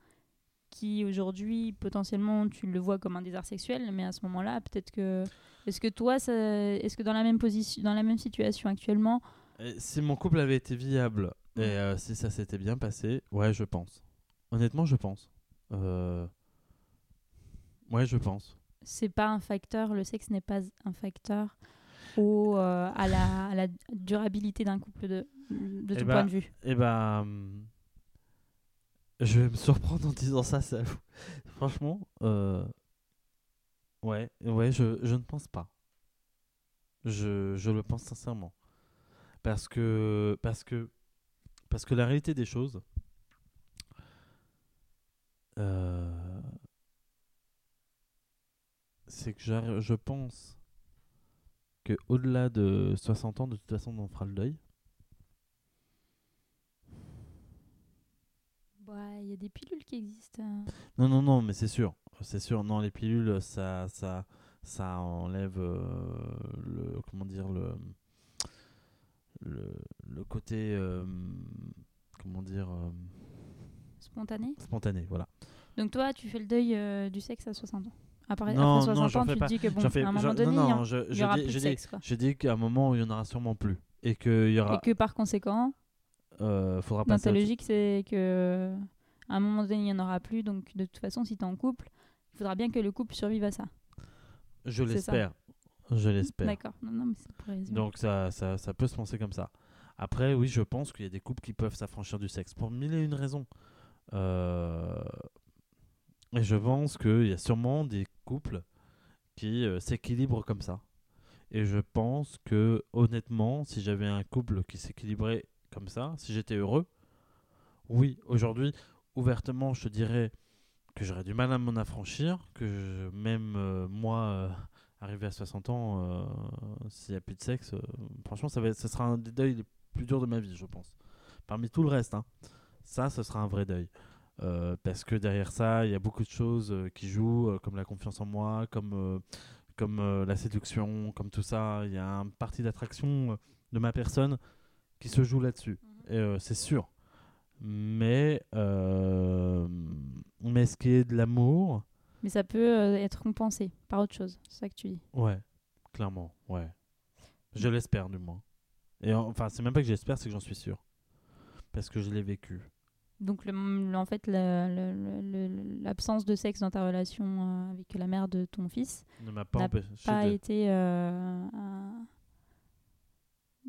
qui aujourd'hui potentiellement tu le vois comme un désert sexuel mais à ce moment-là peut-être que est-ce que toi ça- est-ce que dans la même position dans la même situation actuellement Et si mon couple avait été viable et euh, si ça s'était bien passé, ouais, je pense. Honnêtement, je pense. Euh, Ouais, je pense. c'est pas un facteur le sexe n'est pas un facteur au, euh, à, la, à la durabilité d'un couple de, de Eh ton bah, point de vue? Eh ben, hum, je vais me surprendre en disant ça, ça franchement, euh, ouais, ouais, je, je ne pense pas. Je, je le pense sincèrement, parce que, parce que, parce que la réalité des choses, euh, c'est que j'arri- je pense que au-delà de 60 ans, de toute façon, on fera le deuil. Ouais, il y a des pilules qui existent hein. Non, non, non, mais c'est sûr. C'est sûr. Non, les pilules, ça, ça, ça enlève euh, le, comment dire, le, le, le côté, euh, comment dire, euh, spontanées spontané. Voilà. Donc toi, tu fais le deuil euh, du sexe à 60 ans. Après, Non, après non, 60 j'en ans, tu te dis que bon, fais- à un moment donné, non, il y non, je, il y je aura dis, plus je de sexe. Quoi. je dis qu'à un moment, il y en aura sûrement plus, et qu'il y aura, Et que par conséquent, euh, faudra dans passer. ta logique, c'est que à un moment donné, il n'y en aura plus. Donc de toute façon, si tu es en couple, il faudra bien que le couple survive à ça. Je l'espère. Je l'espère. D'accord. Non, non, mais Donc ça, ça, ça peut se penser comme ça. Après, oui, je pense qu'il y a des couples qui peuvent s'affranchir du sexe pour mille et une raisons. Euh, Et je pense qu'il y a sûrement des couples qui euh, s'équilibrent comme ça. Et je pense que, honnêtement, si j'avais un couple qui s'équilibrait comme ça, si j'étais heureux, oui, aujourd'hui, ouvertement, je te dirais que j'aurais du mal à m'en affranchir, que même euh, moi, euh, arrivé à 60 ans, euh, s'il n'y a plus de sexe, franchement, ça, va ça sera un des deuils les plus durs de ma vie, je pense. Parmi tout le reste, hein. ça, ce sera un vrai deuil. Parce que derrière ça, il y a beaucoup de choses qui jouent, comme la confiance en moi, comme, comme la séduction, comme tout ça. Il y a une partie d'attraction de ma personne qui se joue là-dessus. Et euh, c'est sûr. Mais, euh, mais ce qui est de l'amour, Mais ça peut euh, être compensé par autre chose. C'est ça que tu dis. Ouais, clairement, ouais. Je l'espère du moins. Et en- enfin, c'est même pas que j'espère, c'est que j'en suis sûr. Parce que je l'ai vécu. Donc, le, en fait, l'absence de sexe dans ta relation avec la mère de ton fils pas N'a pas été euh, un-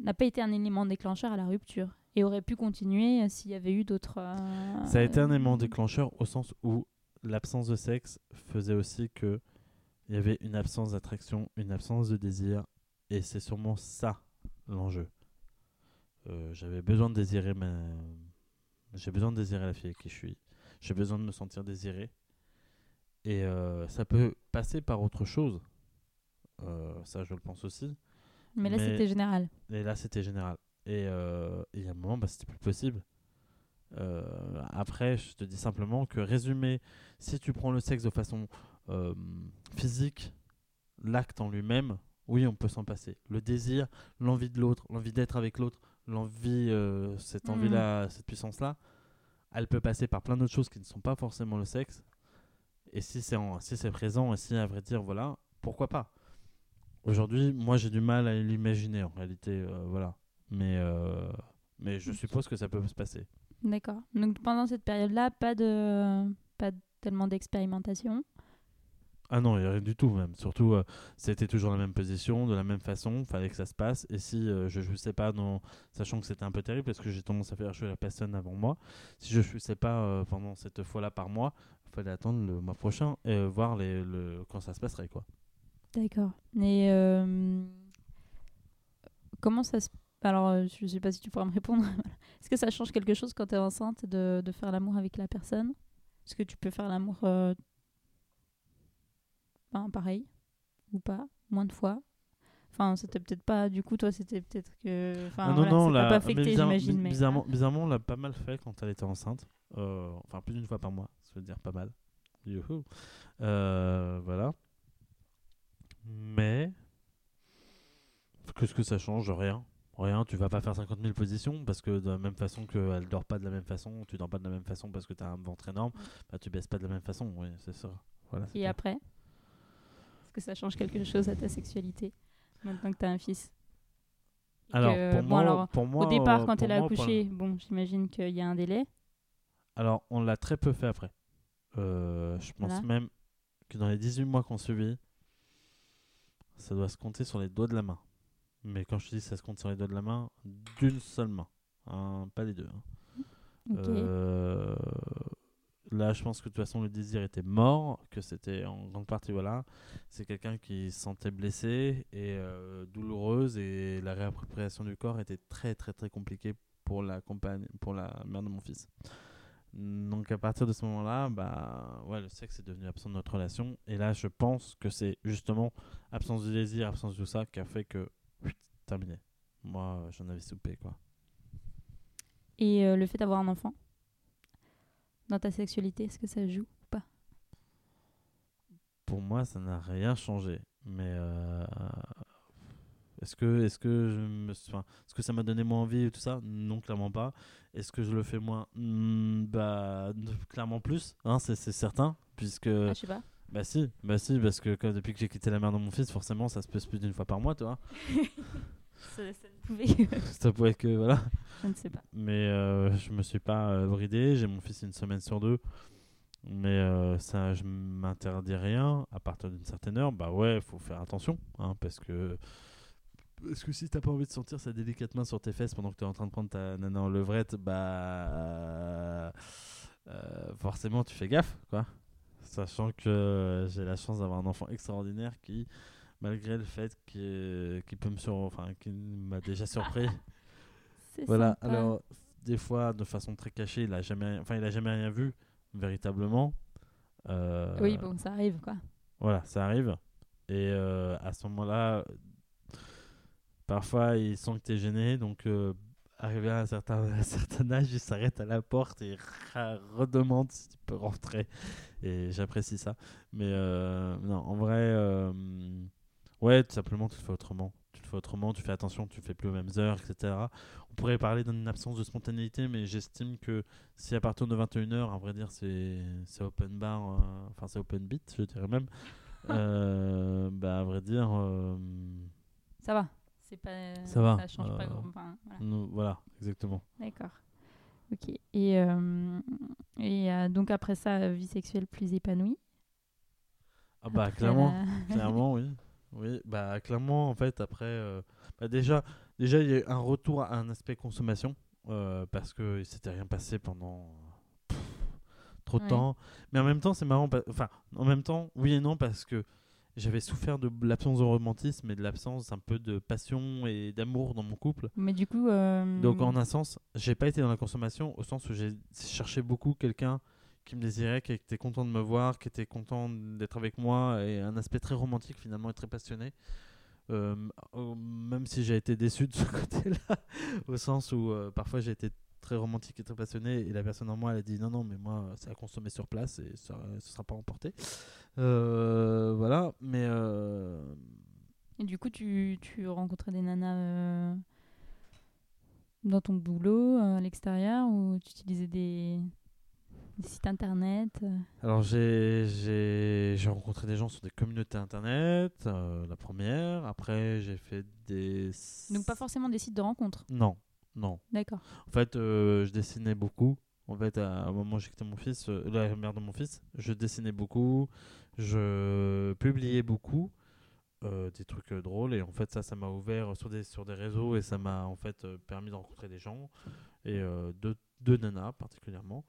n'a pas été un élément déclencheur à la rupture et aurait pu continuer euh, s'il y avait eu d'autres. euh, Ça a été un élément déclencheur au sens où l'absence de sexe faisait aussi que il y avait une absence d'attraction, une absence de désir, et c'est sûrement ça l'enjeu. Euh, J'avais besoin de désirer ma... J'ai besoin de désirer la fille qui je suis. J'ai besoin de me sentir désiré. Et ça peut passer par autre chose. Ça, je le pense aussi. Mais là, c'était général. Et là, c'était général. Et euh, et il y a un moment, bah, c'était plus possible. Euh, après, je te dis simplement que résumer, si tu prends le sexe de façon euh, physique, l'acte en lui-même, oui, on peut s'en passer. Le désir, l'envie de l'autre, l'envie d'être avec l'autre, l'envie, euh, cette Mhm. envie-là, cette puissance-là, elle peut passer par plein d'autres choses qui ne sont pas forcément le sexe. Et si c'est si c'est présent, et si à vrai dire, voilà, pourquoi pas? Aujourd'hui, moi j'ai du mal à l'imaginer en réalité, euh, voilà. Mais, euh, mais je suppose que ça peut se passer. D'accord. Donc pendant cette période-là, pas de pas tellement d'expérimentation? Ah non, il y a rien du tout même. Surtout, euh, c'était toujours la même position, de la même façon, fallait que ça se passe. Et si euh, je jouissais pas, dans... sachant que c'était un peu terrible parce que j'ai tendance à faire jouer la personne avant moi, si je jouissais pas euh, pendant cette fois-là par mois, il fallait attendre le mois prochain et voir les, le... quand ça se passerait. quoi. D'accord. Et euh, comment ça se alors euh, je sais pas si tu pourras me répondre. Est-ce que ça change quelque chose quand tu es enceinte de, de faire l'amour avec la personne? Est-ce que tu peux faire l'amour euh, ben, pareil? Ou pas? Moins de fois? Enfin, c'était peut-être pas. Du coup, toi, c'était peut-être que. Enfin, Ah voilà, ça t'a la- pas affecté, j'imagine. Mais bizarrement, bizarrement, on l'a pas mal fait quand elle était enceinte. Euh, enfin, plus d'une fois par mois, ça veut dire pas mal. Youhou. Euh, voilà. Mais. Qu'est-ce que ça change? Rien. Rien, tu vas pas faire 50 000 positions parce que de la même façon qu'elle dort pas de la même façon, tu dors pas de la même façon parce que tu as un ventre énorme, bah, tu baisses pas de la même façon. Oui, c'est ça. Voilà, Et après? Est-ce que ça change quelque chose à ta sexualité maintenant que tu as un fils? Et Alors, que- pour bon, moi, alors, pour moi, Au départ, quand elle a pour- accouché, bon, j'imagine qu'il y a un délai. Alors, on l'a très peu fait après. Euh, je pense Voilà. même que dans les 18 mois qu'on suivi, ça doit se compter sur les doigts de la main. Mais quand je te dis ça se compte sur les doigts de la main, d'une seule main. hein, pas les deux. hein. Euh, là, je pense que de toute façon, le désir était mort, que c'était en grande partie, voilà. C'est quelqu'un qui se sentait blessé et euh, douloureuse, et la réappropriation du corps était très, très, très compliquée pour la, compagne, pour la mère de mon fils. Donc, à partir de ce moment-là, bah, ouais, le sexe est devenu absent de notre relation. Et là, je pense que c'est justement absence de désir, absence de tout ça qui a fait que, terminé. Moi, j'en avais soupé, quoi. Et euh, le fait d'avoir un enfant dans ta sexualité, est-ce que ça joue ou pas? Pour moi, ça n'a rien changé. Mais euh, est-ce que, est-ce que je me, suis- enfin, est-ce que ça m'a donné moins envie et tout ça? Non, clairement pas. Est-ce que je le fais moins? Hmm, Bah, clairement plus. Hein, c'est, certain, puisque Ah, Je sais pas. bah si, bah si, parce que depuis que j'ai quitté la mère de mon fils, forcément, ça se passe plus d'une fois par mois, tu vois. Ça, ça pouvait- ça pourrait que voilà. je ne sais pas. Mais euh, je me suis pas euh, bridé. J'ai mon fils une semaine sur deux. Mais euh, ça, je m'interdis rien à partir d'une certaine heure. Bah ouais, faut faire attention. Hein, parce que. Parce que si t'as pas envie de sentir sa délicate main sur tes fesses pendant que t'es en train de prendre ta nana en levrette, bah. euh, euh, forcément, tu fais gaffe, quoi. Sachant que j'ai la chance d'avoir un enfant extraordinaire qui, malgré le fait qu'il peut me sur... enfin, qu'il m'a déjà surpris. Voilà, sympa. alors des fois de façon très cachée, il a jamais, enfin il a jamais rien vu véritablement. Euh, Oui, bon, ça arrive quoi. Voilà, ça arrive. Et euh, à ce moment-là, parfois il sent que t'es gêné, donc euh, arrivé à un certain, à un certain âge, il s'arrête à la porte et ra- redemande si tu peux rentrer. Et j'apprécie ça. Mais euh, non, en vrai, euh, ouais, tout simplement, tu le fais autrement. Tu le fais autrement, tu fais attention, tu le fais plus aux mêmes heures, etc. On pourrait parler d'une absence de spontanéité, mais j'estime que si à partir de 21h, à vrai dire, c'est c'est open bar, euh, enfin c'est open beat, je dirais même, bah à vrai dire, Ça va. C'est pas. Ça va, Ça change pas. euh, grand- enfin, voilà. nous- voilà, exactement. D'accord. Ok. Et, euh, et euh, donc après ça, vie sexuelle plus épanouie. Ah bah Après clairement. la- clairement, oui. Oui, bah clairement, en fait, après, bah, déjà, déjà, il y a eu un retour à un aspect consommation parce que il s'était rien passé pendant pff, trop de Ouais. temps. Mais en même temps, c'est marrant, enfin, en même temps, oui et non, parce que j'avais souffert de l'absence de romantisme et de l'absence un peu de passion et d'amour dans mon couple. Mais du coup. euh, Donc en un sens, j'ai pas été dans la consommation au sens où j'ai cherché beaucoup quelqu'un qui me désirait, qui était content de me voir, qui était content d'être avec moi et un aspect très romantique finalement et très passionné. Euh, euh, même si j'ai été déçu de ce côté-là, au sens où euh, parfois j'ai été très romantique et très passionné et la personne en moi elle a dit non non mais moi c'est à consommer sur place et ça ce sera pas emporté. Euh, voilà, mais euh, Et du coup, tu, tu rencontrais des nanas euh, dans ton boulot, à l'extérieur, ou tu utilisais des, des sites internet Alors j'ai rencontré des gens sur des communautés internet, la première. Après j'ai fait des. Donc pas forcément des sites de rencontres? Non, non. D'accord. En fait, euh, je dessinais beaucoup. En fait, à, au moment quitté mon fils, euh, la mère de mon fils, je dessinais beaucoup, je publiais beaucoup, euh, des trucs drôles. Et en fait, ça, ça m'a ouvert sur des sur des réseaux et ça m'a en fait permis de rencontrer des gens et deux deux nanas particulièrement.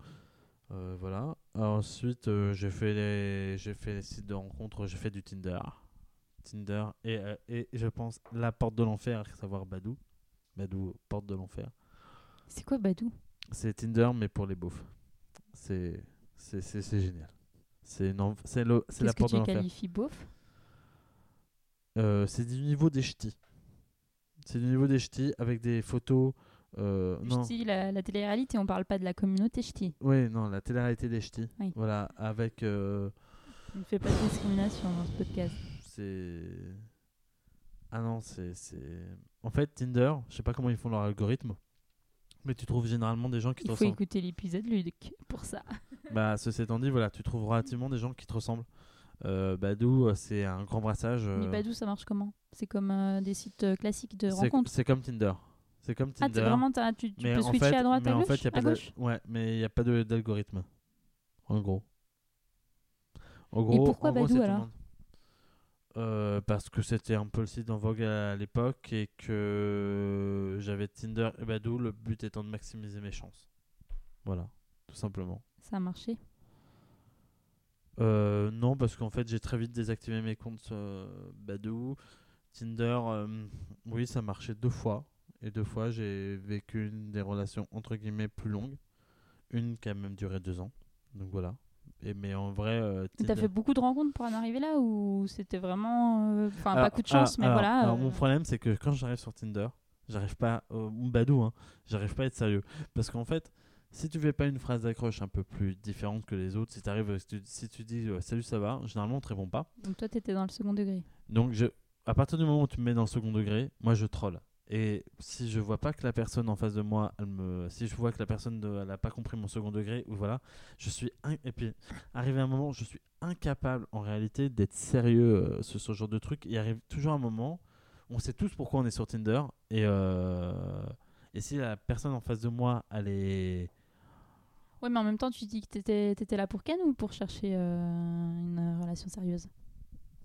Voilà. Ensuite, j'ai fait les j'ai fait les sites de rencontres, j'ai fait du Tinder, Tinder et et je pense la porte de l'enfer, à savoir Badou, Badou porte de l'enfer. C'est quoi Badou? C'est Tinder, mais pour les beaufs. C'est génial. C'est le c'est la que porte de tu l'enfer. qualifies beauf? Euh, c'est du niveau des ch'tis. C'est du niveau des ch'tis avec des photos. Euh, non. Ch'ti, la, la télé-réalité, on parle pas de la communauté ch'ti. Oui, non, la télé-réalité des ch'tis. Oui. Voilà, avec. euh, On ne fait pas de discrimination dans ce podcast. c'est. Ah non, c'est. En fait, Tinder, je sais pas comment ils font leur algorithme, mais tu trouves généralement des gens qui Il te faut ressemblent. écouter l'épisode Luc pour ça. Bah, ceci étant dit, voilà, tu trouves relativement des gens qui te ressemblent. Euh, Badou, c'est un grand brassage. Mais euh, Badou, ça marche comment? C'est comme euh, des sites classiques de rencontres. C'est comme Tinder. C'est comme Ah, Tinder. t'es vraiment, tu, tu peux en switcher fait, à droite, mais à en gauche, fait, y a à pas de- gauche? Ouais, mais il n'y a pas d'algorithme. En gros. En Et gros, pourquoi en gros, Badou, alors? Euh, Parce que c'était un peu le site en vogue à l'époque et que j'avais Tinder et Badou, le but étant de maximiser mes chances. Voilà, tout simplement. Ça a marché? Euh, non, parce qu'en fait, j'ai très vite désactivé mes comptes euh, Badou. Tinder, oui, ça marchait deux fois. Et deux fois, j'ai vécu une des relations entre guillemets plus longues. Une qui a même duré deux ans. Donc voilà. Et, mais en vrai, euh, T'as fait beaucoup de rencontres pour en arriver là ou c'était vraiment. euh, Enfin, pas coup de chance, alors- mais alors- voilà. alors, euh, mon problème, c'est que quand j'arrive sur Tinder, j'arrive pas. euh, ou Badou, hein, j'arrive pas à être sérieux. Parce qu'en fait, si tu fais pas une phrase d'accroche un peu plus différente que les autres, si, t'arrives, si, tu, si tu dis euh, salut, ça va, généralement on te répond pas. Donc toi, t'étais dans le second degré. Donc, je, à partir du moment où tu me mets dans le second degré, moi je troll. Et si je vois pas que la personne en face de moi, elle me, si je vois que la personne de, elle a pas compris mon second degré, ou voilà, je suis in- et puis arrivé un moment, je suis incapable en réalité d'être sérieux euh, sur ce genre de truc. Il arrive toujours un moment, on sait tous pourquoi on est sur Tinder et euh, et si la personne en face de moi, elle est Ouais, mais en même temps, tu dis que t'étais étais là pour Ken ou pour chercher euh, une relation sérieuse?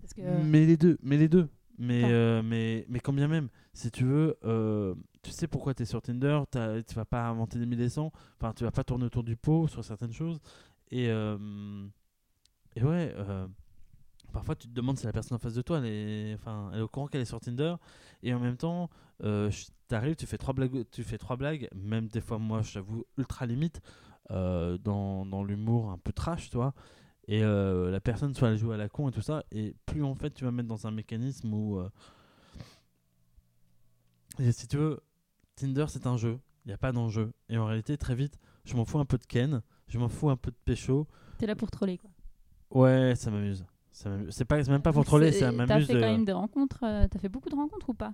Parce que. Mais les deux, mais les deux. Mais, euh, mais, mais quand bien même, si tu veux, euh, tu sais pourquoi tu es sur Tinder, t'as- tu vas pas inventer des mille et cents, enfin, tu vas pas tourner autour du pot sur certaines choses. Et, euh, et ouais, parfois tu te demandes si la personne en face de toi, elle est, enfin, elle est au courant qu'elle est sur Tinder. Et en même temps, je- t'arrives, tu fais trois blagues, tu fais trois blagues, même des fois, moi, j'avoue, ultra limite, dans, dans l'humour un peu trash, tu vois. Et euh, la personne, soit elle joue à la con et tout ça, et plus en fait tu vas mettre dans un mécanisme où. euh, et si tu veux, Tinder c'est un jeu, il n'y a pas d'enjeu. Et en réalité, très vite, je m'en fous un peu de Ken, je m'en fous un peu de Pécho. T'es là pour troller, quoi. Ouais, ça m'amuse. C'est pas, même pas pour troller, ça T'as m'amuse. fait de- quand même des rencontres. euh, T'as fait beaucoup de rencontres ou pas?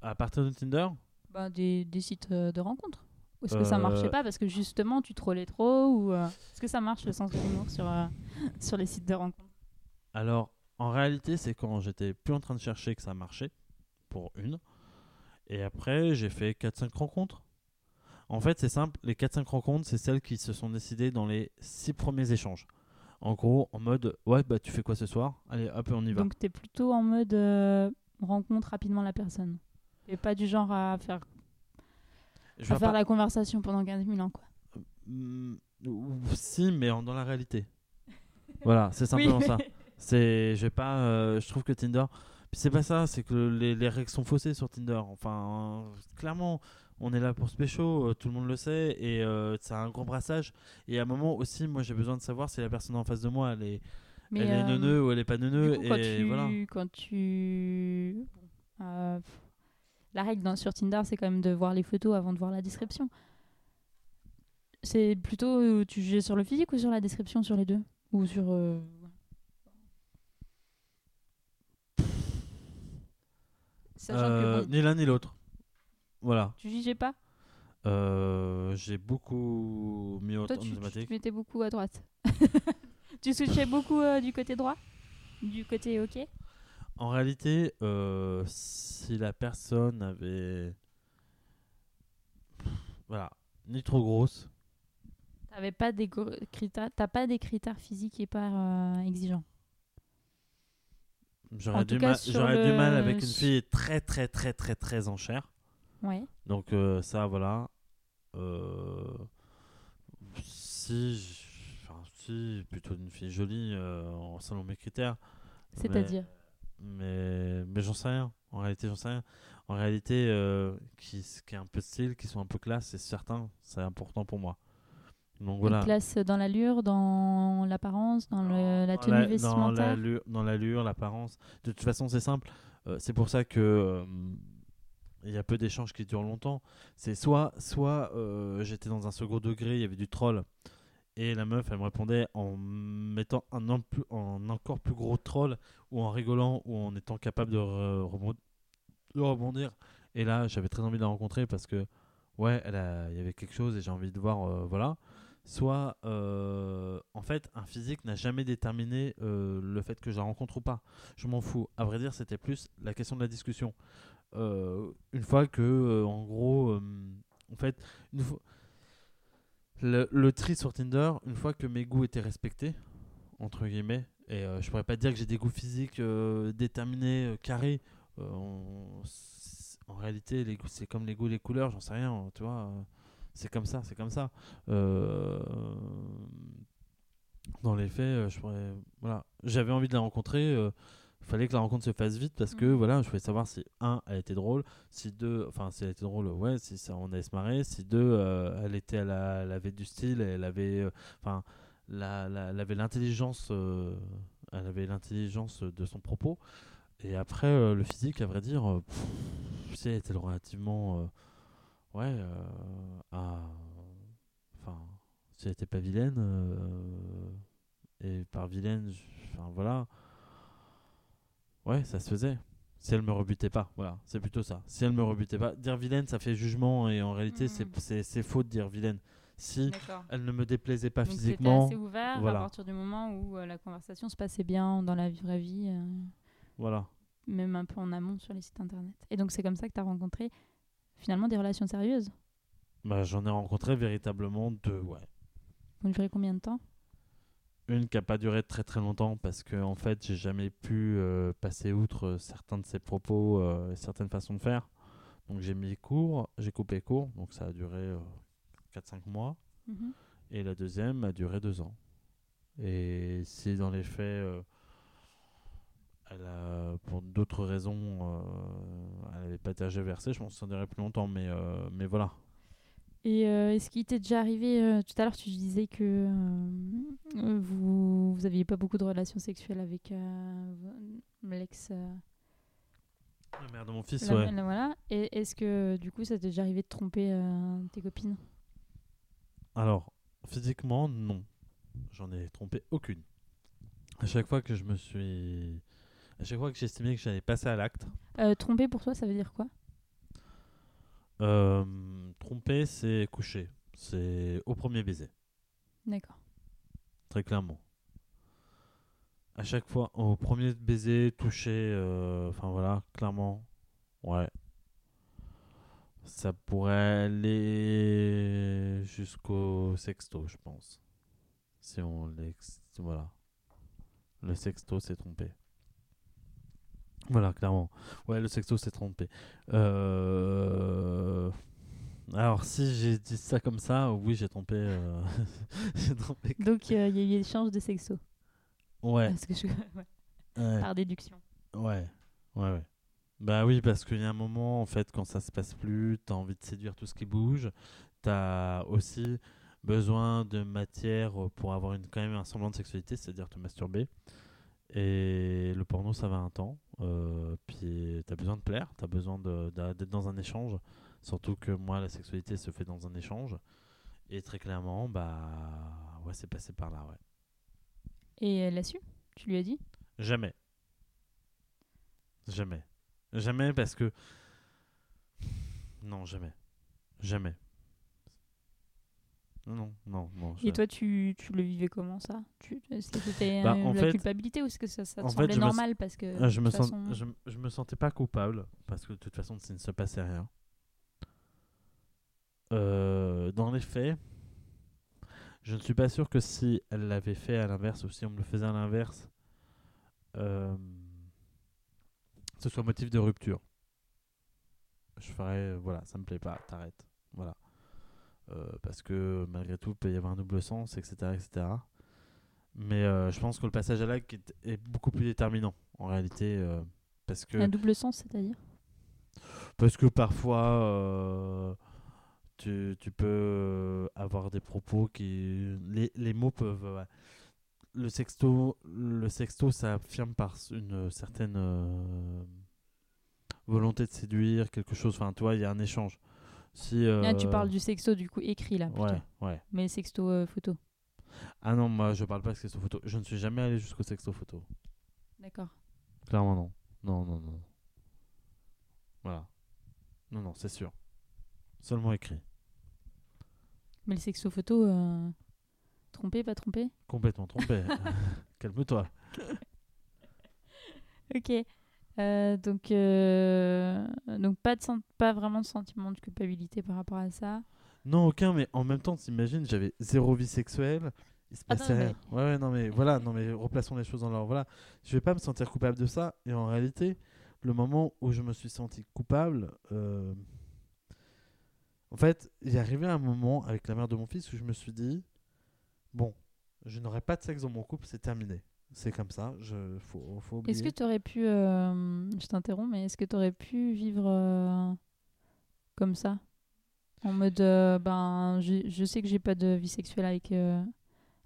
À partir de Tinder? Bah, des, des sites euh, de rencontres. Ou est-ce que ça Euh, marchait pas parce que justement tu trollais trop ou euh, est-ce que ça marche le sens de l'humour sur, euh, sur les sites de rencontres? Alors, en réalité, c'est quand j'étais plus en train de chercher que ça marchait, pour une. Et après, j'ai fait 4-5 rencontres. En fait, c'est simple, les 4-5 rencontres, c'est celles qui se sont décidées dans les 6 premiers échanges. En gros, en mode, ouais, bah tu fais quoi ce soir? Allez, hop, on y va. Donc t'es plutôt en mode euh, rencontre rapidement la personne. Et pas du genre à faire, Je à vais faire pas- la conversation pendant 15 000 ans quoi. Ou- si, mais en- dans la réalité. voilà, c'est simplement ça. C'est, je vais pas, euh, je trouve que Tinder, puis c'est pas ça, c'est que les, les règles sont faussées sur Tinder. Enfin, euh, clairement, on est là pour se pécho, euh, tout le monde le sait, et euh, c'est un gros brassage. Et à un moment aussi, moi j'ai besoin de savoir si la personne en face de moi, elle est, Mais, elle est euh, neuneu ou elle est pas neuneux, Du coup, quand et tu, voilà. quand tu... euh, pff, la règle dans, sur Tinder, c'est quand même de voir les photos avant de voir la description. C'est plutôt euh, tu juges sur le physique ou sur la description, sur les deux? Ou sur... euh, Euh, que bon, Ni l'un ni l'autre. Voilà. tu jugeais pas? Euh, j'ai beaucoup mis au Toi, en tu, tu te mettais beaucoup à droite. tu switchais beaucoup euh, du côté droit? Du côté OK? En réalité, euh, si la personne avait. Voilà. Ni trop grosse. T'avais pas des critères, t'as pas des critères physiques hyper euh, exigeants. J'aurais du, cas, mal- du avec une fille très, très, très, très, très en chair. Ouais. Donc, euh, ça, voilà. Euh, si. Enfin, si, plutôt une fille jolie, selon mes critères. C'est-à-dire? Mais, mais j'en sais rien. En réalité, j'en sais rien. En réalité, euh, qui, qui est un peu style, qui sont un peu classe, c'est certain, c'est important pour moi. Donc voilà. Une classe dans l'allure, dans l'apparence, dans le- la tenue dans vestimentaire. l'allure- Dans l'allure, l'apparence. De toute façon, c'est simple. Euh, c'est pour ça que euh, il y a peu d'échanges qui durent longtemps. C'est soit, soit euh, j'étais dans un second degré, il y avait du troll, et la meuf, elle me répondait en mettant un, encore plus gros troll, ou en rigolant, ou en étant capable de, re- de rebondir. Et là, j'avais très envie de la rencontrer parce que, ouais, il y avait quelque chose et j'ai envie de voir, euh, voilà. Soit, euh, en fait, un physique n'a jamais déterminé euh, le fait que je la rencontre ou pas. Je m'en fous. À vrai dire, c'était plus la question de la discussion. Une fois que, en gros, en fait, une fois- le, le tri sur Tinder, une fois que mes goûts étaient respectés, entre guillemets, et euh, je pourrais pas dire que j'ai des goûts physiques euh, déterminés, euh, carrés. Euh, en réalité, c'est comme les goûts, les couleurs, j'en sais rien, tu vois. c'est comme ça, c'est comme ça. Dans les faits, je pourrais, voilà, j'avais envie de la rencontrer. Fallait que la rencontre se fasse vite parce que Mhm. voilà, je voulais savoir si un, elle était drôle, si deux, enfin si elle était drôle, ouais, si ça on allait se marrer, si deux, euh, elle était, elle, avait du style, elle avait, euh, enfin, la, la- elle avait l'intelligence, euh, elle avait l'intelligence de son propos. Et après, le physique, à vrai dire, pff, sais, elle était relativement, ouais, à, enfin, si elle était pas vilaine, et par vilaine, enfin voilà, ouais, ça se faisait. Si elle me rebutait pas, voilà, c'est plutôt ça. Si elle me rebutait pas, dire vilaine, ça fait jugement, et en réalité, Mhm. c'est- faux de dire vilaine. Si elle ne me déplaisait pas Donc c'était physiquement, assez ouvert voilà. à partir du moment où euh, la conversation se passait bien dans la vraie vie, euh, voilà. même un peu en amont sur les sites internet. Et donc c'est comme ça que tu as rencontré finalement des relations sérieuses? Bah, j'en ai rencontré véritablement deux, ouais. Ont duré combien de temps? Une qui n'a pas duré très très longtemps parce que en fait j'ai jamais pu euh, passer outre euh, certains de ses propos euh, et certaines façons de faire. Donc j'ai mis court, j'ai coupé court, donc ça a duré 4-5 mois. Mhm. Et la deuxième a duré 2 ans. Et si dans les faits, euh, elle a, pour d'autres raisons, euh, elle n'avait pas tergiversé, je pense que ça durait plus longtemps, mais, euh, mais voilà. Et euh, est-ce qu'il t'est déjà arrivé, euh, tout à l'heure tu disais que euh, vous vous aviez pas beaucoup de relations sexuelles avec l'ex... La mère de mon fils, la- ouais. la- voilà. Et est-ce que du coup ça t'est déjà arrivé de tromper euh, tes copines? Alors, physiquement, non. J'en ai trompé aucune. À chaque fois que je me suis. À chaque fois que j'estimais que j'allais passer à l'acte, Euh, Tromper pour toi ça veut dire quoi? Euh, tromper, c'est coucher. C'est au premier baiser, D'accord. très clairement. À chaque fois, au premier baiser, toucher, euh, enfin voilà, clairement, ouais. Ça pourrait aller jusqu'au sexto, je pense. Si on l'ex... Voilà. Le sexto s'est trompé. Voilà, clairement. Ouais, le sexto s'est trompé. Euh... Alors, si j'ai dit ça comme ça, oui, j'ai trompé. euh, trompé. Donc euh, il y a eu échange de sexo. Ouais, Parce que je... ouais, ouais, Par déduction. ouais, ouais, ouais. Bah oui, parce qu'il y a un moment, en fait, quand ça se passe plus, t'as envie de séduire tout ce qui bouge. T'as aussi besoin de matière pour avoir une, quand même un semblant de sexualité, c'est-à-dire te masturber. Et le porno, ça va un temps. Euh, puis t'as besoin de plaire, t'as besoin de- d'a- d'être dans un échange. Surtout que moi, la sexualité se fait dans un échange. Et très clairement, bah ouais, c'est passé par là, ouais. Et elle l'a su? Tu lui as dit? Jamais. Jamais. Jamais parce que. Non, jamais. Jamais. Non, non, non. Et toi, tu, tu le vivais comment ça? Est-ce que c'était Bah, la fait- culpabilité ou est-ce que ça, ça te fait, semblait me normal parce que Ah, je, me sens, façon- je, je me sentais pas coupable parce que de toute façon, il ne se passait rien. Euh, dans les faits, je ne suis pas sûr que si elle l'avait fait à l'inverse ou si on me le faisait à l'inverse, euh, ce soit motif de rupture. Je ferais, voilà, ça me plaît pas, t'arrêtes. Voilà. Euh, parce que malgré tout, il peut y avoir un double sens, etc. etc. Mais euh, je pense que le passage à l'acte est, est beaucoup plus déterminant en réalité. euh, parce que Un double sens, c'est-à-dire? Parce que parfois, tu, tu peux avoir des propos qui. Les, les mots peuvent. ouais. Le sexto, le sexto, ça affirme par une certaine euh, volonté de séduire, quelque chose. Enfin, toi, il y a un échange. Si, Ah, tu euh, parles du sexto du coup écrit là plutôt. Ouais, ouais. Mais sexto euh, photo. Ah non, moi, je parle pas de sexto photo. Je ne suis jamais allé jusqu'au sexto photo. D'accord. Clairement, non. Non, non, non. Voilà. Non, non, c'est sûr. Seulement écrit. Mais le sexto photo, euh, trompé, pas trompé? Complètement trompé. Calme-toi. Ok. Euh, donc, euh, donc pas, de pas vraiment de sentiment de culpabilité par rapport à ça. Non, aucun, mais en même temps, t'imagines, j'avais zéro vie sexuelle. Il se Ah non, passait mais- rien. Ouais, ouais, non, mais voilà, non, mais replaçons les choses dans leur. Voilà. Je vais pas me sentir coupable de ça. Et en réalité, le moment où je me suis senti coupable, euh, en fait, il est arrivé un moment avec la mère de mon fils où je me suis dit bon, je n'aurai pas de sexe dans mon couple, c'est terminé. C'est comme ça, je faut, faut. Est-ce que tu aurais pu, euh, je t'interromps, mais est-ce que tu aurais pu vivre euh, comme ça? En mode, euh, ben, je, je sais que j'ai pas de vie sexuelle avec,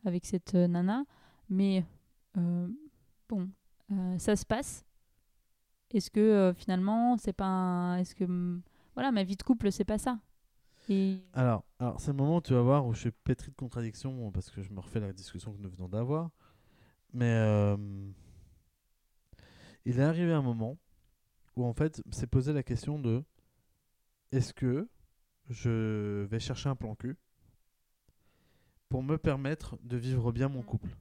avec cette nana, mais bon, ça se passe. Est-ce que finalement, c'est pas. un- Est-ce que. hum, Voilà, ma vie de couple, c'est pas ça? Et. Alors, alors c'est le moment où tu vas voir où je suis pétri de contradictions parce que je me refais la discussion que nous venons d'avoir. Mais euh, il est arrivé un moment où en fait s'est posé la question de est-ce que je vais chercher un plan cul pour me permettre de vivre bien mon couple?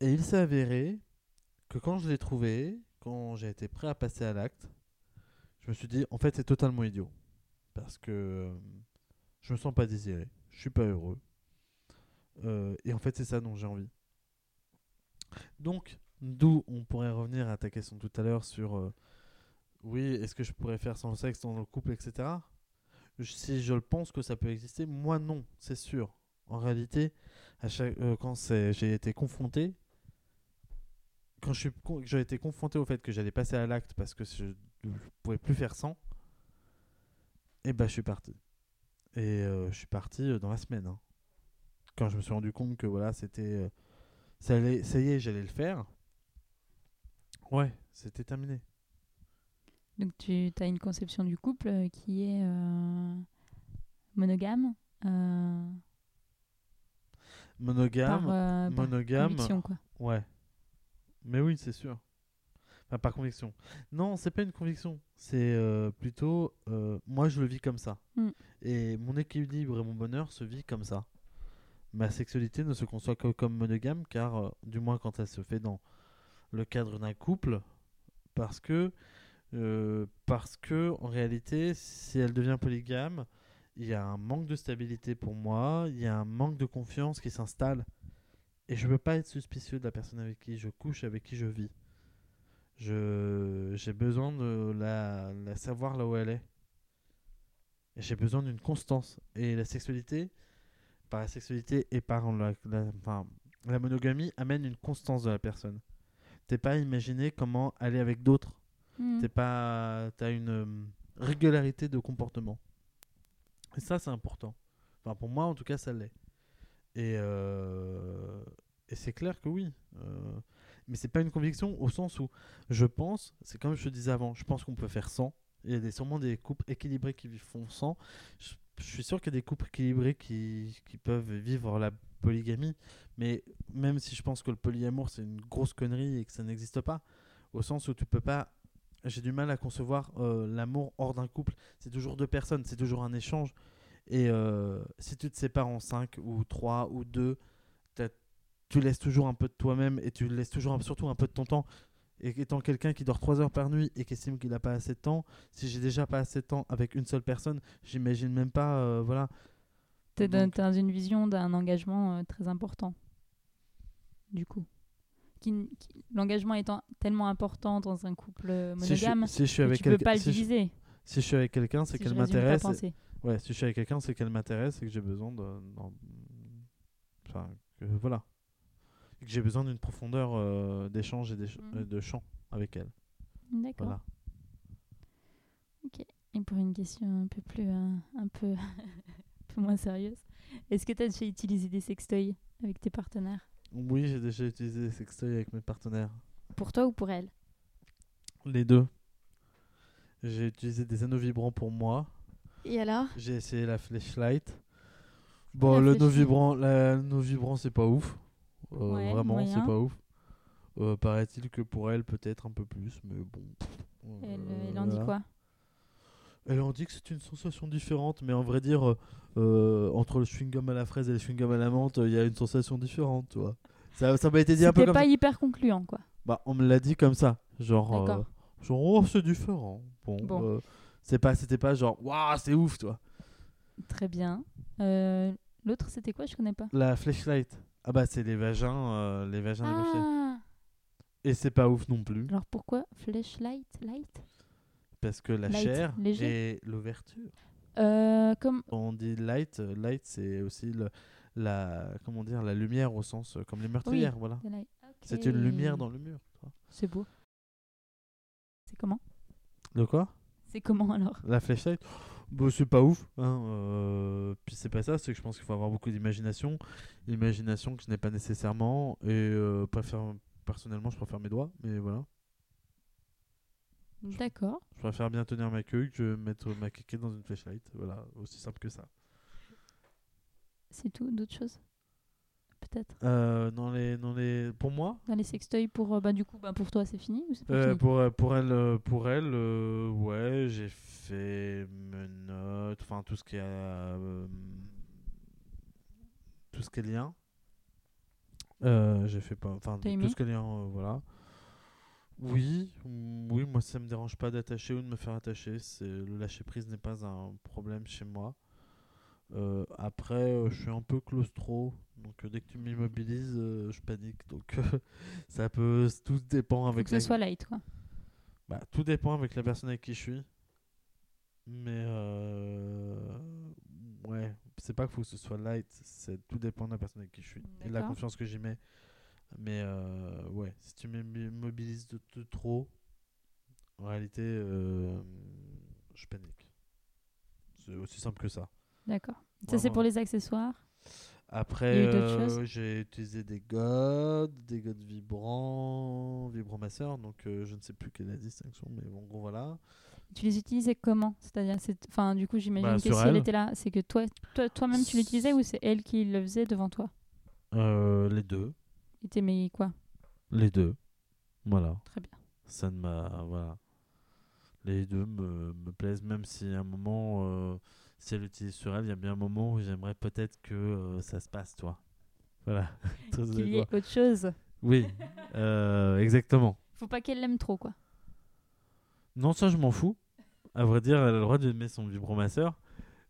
Et il s'est avéré que quand je l'ai trouvé, quand j'ai été prêt à passer à l'acte, je me suis dit en fait c'est totalement idiot. Parce que euh, je me sens pas désiré, je suis pas heureux. Euh, et en fait, c'est ça dont j'ai envie. Donc, d'où on pourrait revenir à ta question tout à l'heure sur euh, oui, est-ce que je pourrais faire sans sexe dans le couple, etc. Si je le pense que ça peut exister, moi non, c'est sûr. En réalité, à chaque, euh, quand j'ai été confronté, quand j'ai été confronté au fait que j'allais passer à l'acte parce que je ne pouvais plus faire sans, et bah je suis parti. Et je suis parti dans la semaine. hein. Quand je me suis rendu compte que voilà, c'était. euh, ça, allait, ça y est, j'allais le faire. Ouais, c'était terminé. Donc tu as une conception du couple euh, qui est euh, monogame euh, Monogame. par, euh, par monogame. conviction, quoi. Ouais. Mais oui, c'est sûr. Enfin, par conviction. Non, c'est pas une conviction. C'est plutôt. moi, je le vis comme ça. Mm. Et mon équilibre et mon bonheur se vit comme ça. Ma sexualité ne se conçoit que comme monogame, car, euh, du moins quand elle se fait dans le cadre d'un couple, parce que. euh, parce que, en réalité, si elle devient polygame, il y a un manque de stabilité pour moi, il y a un manque de confiance qui s'installe. Et je veux pas être suspicieux de la personne avec qui je couche, avec qui je vis. J'ai besoin de la, la savoir là où elle est. J'ai besoin d'une constance. Et la sexualité, par la sexualité et par la, la- enfin, la monogamie amène une constance de la personne. T'es pas imaginé comment aller avec d'autres. Hmm. T'es pas, t'as une euh, régularité de comportement. Et ça, c'est important. Enfin, pour moi, en tout cas, ça l'est. Et, euh, et c'est clair que oui. Euh, mais c'est pas une conviction au sens où je pense, c'est comme je te disais avant, je pense qu'on peut faire sans. Il y a des, sûrement des couples équilibrés qui font sans. Je, je suis sûr qu'il y a des couples équilibrés qui, qui peuvent vivre la polygamie. Mais même si je pense que le polyamour, c'est une grosse connerie et que ça n'existe pas, au sens où tu peux pas j'ai du mal à concevoir euh, l'amour hors d'un couple. C'est toujours deux personnes, c'est toujours un échange. Et euh, si tu te sépares en 5 ou 3 ou 2, tu laisses toujours un peu de toi-même et tu laisses toujours surtout un peu de ton temps. Et étant quelqu'un qui dort 3 heures par nuit et qui estime qu'il n'a pas assez de temps, si j'ai déjà pas assez de temps avec une seule personne, j'imagine même pas. euh, voilà. Donc- t'es dans une vision d'un engagement euh, très important. Du coup. Qui n- qui- L'engagement étant tellement important dans un couple euh, Si je, monogame, si je suis avec tu peux pas le si, je- diviser. si je suis avec quelqu'un, c'est si qu'elle je m'intéresse. et-. Ouais, si je suis avec quelqu'un, c'est qu'elle m'intéresse et que j'ai besoin de. Enfin, que, voilà. Et que j'ai besoin d'une profondeur euh, d'échange et euh, de chant avec elle. D'accord. Voilà. Et pour une question un peu plus, euh, un peu, un peu moins sérieuse, est-ce que tu as déjà utilisé des sextoys avec tes partenaires? Oui, j'ai déjà utilisé des sextoys avec mes partenaires. Pour toi ou pour elle? Les deux. J'ai utilisé des anneaux vibrants pour moi. Et alors? J'ai essayé la flashlight. Bon, La le no vibrant, la no vibrant, c'est pas ouf. Euh, Ouais, vraiment, c'est pas ouf. Euh, Paraît-il que pour elle, peut-être un peu plus, mais bon. Elle, Euh, elle en dit quoi? Elle en dit que c'est une sensation différente, mais en vrai dire, euh, entre le chewing-gum à la fraise et le chewing-gum à la menthe, il y a une sensation différente, tu vois. Ça, ça m'a été dit un peu comme pas ça. hyper concluant, quoi. Bah, on me l'a dit comme ça. Genre, euh, genre oh, c'est différent. Bon, Bon. c'est pas, c'était pas genre, waouh, c'est ouf, toi. Très bien. L'autre, c'était quoi? Je connais pas. La flashlight. Ah bah, c'est les vagins, euh, les vagins. Ah Et c'est pas ouf non plus, Alors pourquoi flashlight light? Parce que la Light, chair léger. et l'ouverture. euh, Comme on dit light, euh, light, c'est aussi le, la, comment dire, la lumière au sens, comme les meurtrières, voilà. light. C'est une lumière dans le mur. C'est beau. C'est comment? De quoi? C'est comment alors? La flashlight? Bon, c'est pas ouf. Hein, euh, Puis c'est pas ça, c'est que je pense qu'il faut avoir beaucoup d'imagination. L'imagination que je n'ai pas nécessairement. Et euh, préfère, personnellement, je préfère mes doigts. Mais voilà. D'accord. Je préfère bien tenir ma queue que mettre ma kéké dans une flashlight. Voilà, aussi simple que ça. C'est tout D'autres choses? Peut-être? Euh, dans les, dans les... Pour moi, Dans les sextoys pour... euh, bah, du coup, bah, pour toi, c'est fini ou c'est pas Euh, fini? pour, pour elle, pour elle ouais, j'ai fait menottes, enfin tout ce qui est tout ce qui est lien. J'ai fait pas, enfin tout ce qui est lien, voilà. Oui, mm, oui, moi ça me dérange pas d'attacher ou de me faire attacher. C'est le lâcher prise n'est pas un problème chez moi. Euh, après, euh, je suis un peu claustro, donc euh, dès que tu m'immobilises, je panique. Donc ça peut, tout dépend Faut avec que ce soit light, quoi. bah, tout dépend avec la personne avec qui je suis. Mais ouais, c'est pas qu'il faut que ce soit light, c'est tout dépend de la personne avec qui je suis et de la confiance que j'y mets. Mais ouais, si tu m'immobilises de, de trop, en réalité, je panique. C'est aussi simple que ça. D'accord. Ça, c'est pour les accessoires? Après, euh, j'ai utilisé des godes, des godes vibrants, vibromasseurs, donc euh, je ne sais plus quelle est la distinction, mais en gros voilà. Tu les utilisais comment? C'est-à-dire, c'est- enfin, du coup, j'imagine Bah, que si elle elle. était là, c'est que toi, toi, toi-même, tu l'utilisais ou c'est elle qui le faisait devant toi? Euh, les deux. Et t'aimais quoi? Les deux. Voilà. Très bien. Ça ne m'a. Voilà. Les deux me, me plaisent, même si à un moment, si elle l'utilise sur elle, il y a bien un moment où j'aimerais peut-être que euh, ça se passe, toi. Voilà. Qu'il y ait autre chose. Oui, euh, exactement. Faut pas qu'elle l'aime trop, quoi. Non, ça, je m'en fous. À vrai dire, elle a le droit de mettre son vibromasseur.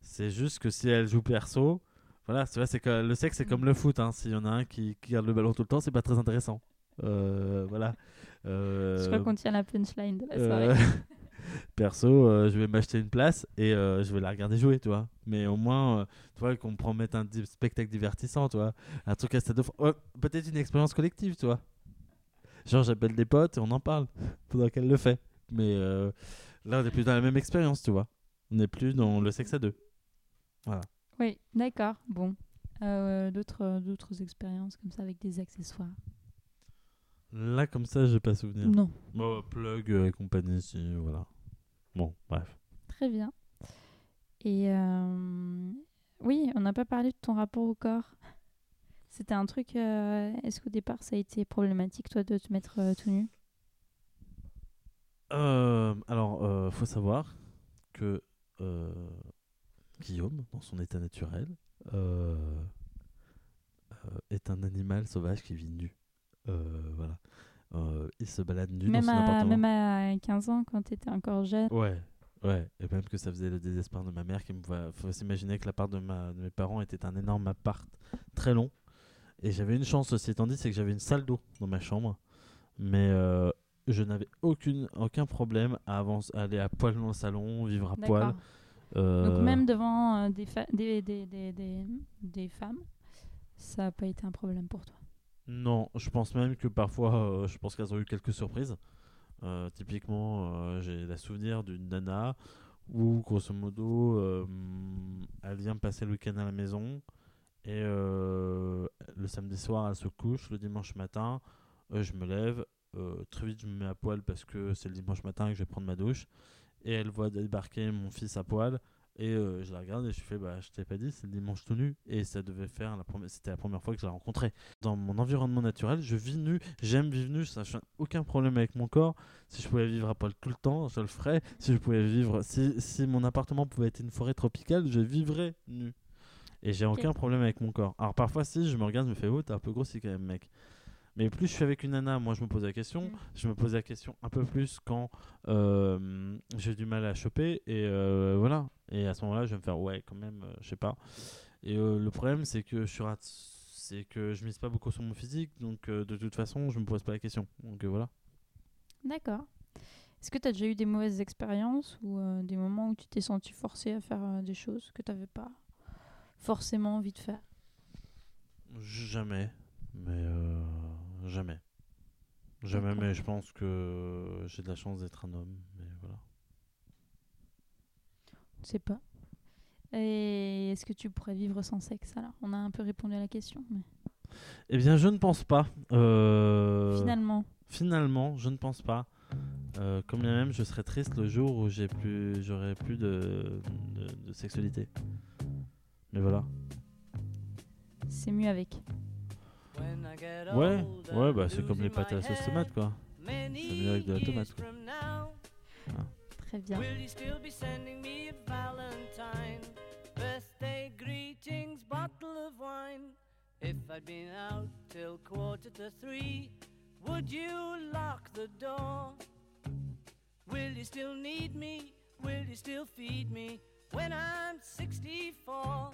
C'est juste que si elle joue perso, voilà, tu vois, c'est que le sexe, c'est comme le foot. Hein. S'il y en a un qui, qui garde le ballon tout le temps, c'est pas très intéressant. Euh, voilà. Euh, Je crois qu'on tient la punchline de la euh, soirée. Perso, euh, je vais m'acheter une place et euh, je vais la regarder jouer, tu vois. Mais au moins, euh, tu vois, qu'on me promette un di- spectacle divertissant, tu vois. Un truc à stade de... Peut-être une expérience collective, tu vois. Genre, j'appelle des potes et on en parle pendant qu'elle le fait. Mais là, on n'est plus dans la même expérience, tu vois. On n'est plus dans le sexe à deux. Oui, d'accord. Bon. D'autres, d'autres expériences comme ça avec des accessoires? Là, comme ça, j'ai pas souvenir. Non. Bon, plug et compagnie, si, voilà. Bon, bref. Très bien. Et euh, oui, on n'a pas parlé de ton rapport au corps. C'était un truc. euh, Est-ce qu'au départ, ça a été problématique, toi, de te mettre euh, tout nu? Alors, faut savoir que Guillaume, dans son état naturel, est un animal sauvage qui vit nu. Voilà. Euh, il se balade nu même dans son à, appartement. même à 15 ans, quand tu étais encore jeune Ouais, ouais. Et même que ça faisait le désespoir de ma mère qui me voit. Faut s'imaginer que l'appart de, ma, de mes parents était un énorme appart très long. Et j'avais une chance aussi, étant dit, c'est que j'avais une salle d'eau dans ma chambre. Mais euh, je n'avais aucune, aucun problème à, aller à poil dans le salon, vivre à poil. Euh, Donc, même devant euh, des, des femmes, ça n'a pas été un problème pour toi. Non, je pense même que parfois, euh, je pense qu'elles ont eu quelques surprises. Euh, typiquement, euh, j'ai la souvenir d'une nana où, grosso modo, elle vient passer le week-end à la maison et le samedi soir, elle se couche. Le dimanche matin, je me lève. très vite, je me mets à poil parce que c'est le dimanche matin que je vais prendre ma douche. Et elle voit débarquer mon fils à poil. Et euh, je la regarde et je fais bah je t'ai pas dit c'est le dimanche tout nu. Et ça devait faire la première c'était la première fois que je la rencontrais. Dans mon environnement naturel je vis nu j'aime vivre nu ça n'a aucun problème avec mon corps. Si je pouvais vivre à poil tout le temps je le ferais. Si je pouvais vivre si, si mon appartement pouvait être une forêt tropicale je vivrais nu. Et j'ai Ok. aucun problème avec mon corps. Alors parfois si je me regarde je me fais oh t'es un peu grossi quand même mec mais plus je suis avec une nana, moi je me pose la question. Mm. Je me pose la question un peu plus quand euh, j'ai du mal à choper. Et euh, voilà. Et à ce moment-là, je vais me faire ouais, quand même, euh, je sais pas. Et euh, le problème, c'est que je suis rat- c'est que je mise pas beaucoup sur mon physique. Donc de toute façon, je me pose pas la question. Donc voilà. D'accord. Est-ce que tu as déjà eu des mauvaises expériences ou des moments où tu t'es senti forcé à faire des choses que tu n'avais pas forcément envie de faire? Jamais. Mais euh, jamais. Jamais, mais je pense que j'ai de la chance d'être un homme. Mais voilà. Je ne sais pas. Et est-ce que tu pourrais vivre sans sexe alors? On a un peu répondu à la question, mais Eh bien, je ne pense pas. Euh, finalement, Finalement, je ne pense pas. Euh, comme bien même, je serais triste le jour où j'ai plus, j'aurais plus de, de, de sexualité. Mais voilà. c'est mieux avec. Ouais, ouais, bah c'est comme les pâtes à la sauce tomate quoi. C'est mieux avec de la tomate. quoi. Très bien. Will you still be sending me a Valentine? Birthday greetings, bottle of wine. If I'd been out till quarter to three, would you lock the door? Will you still need me? Will you still feed me when I'm 64?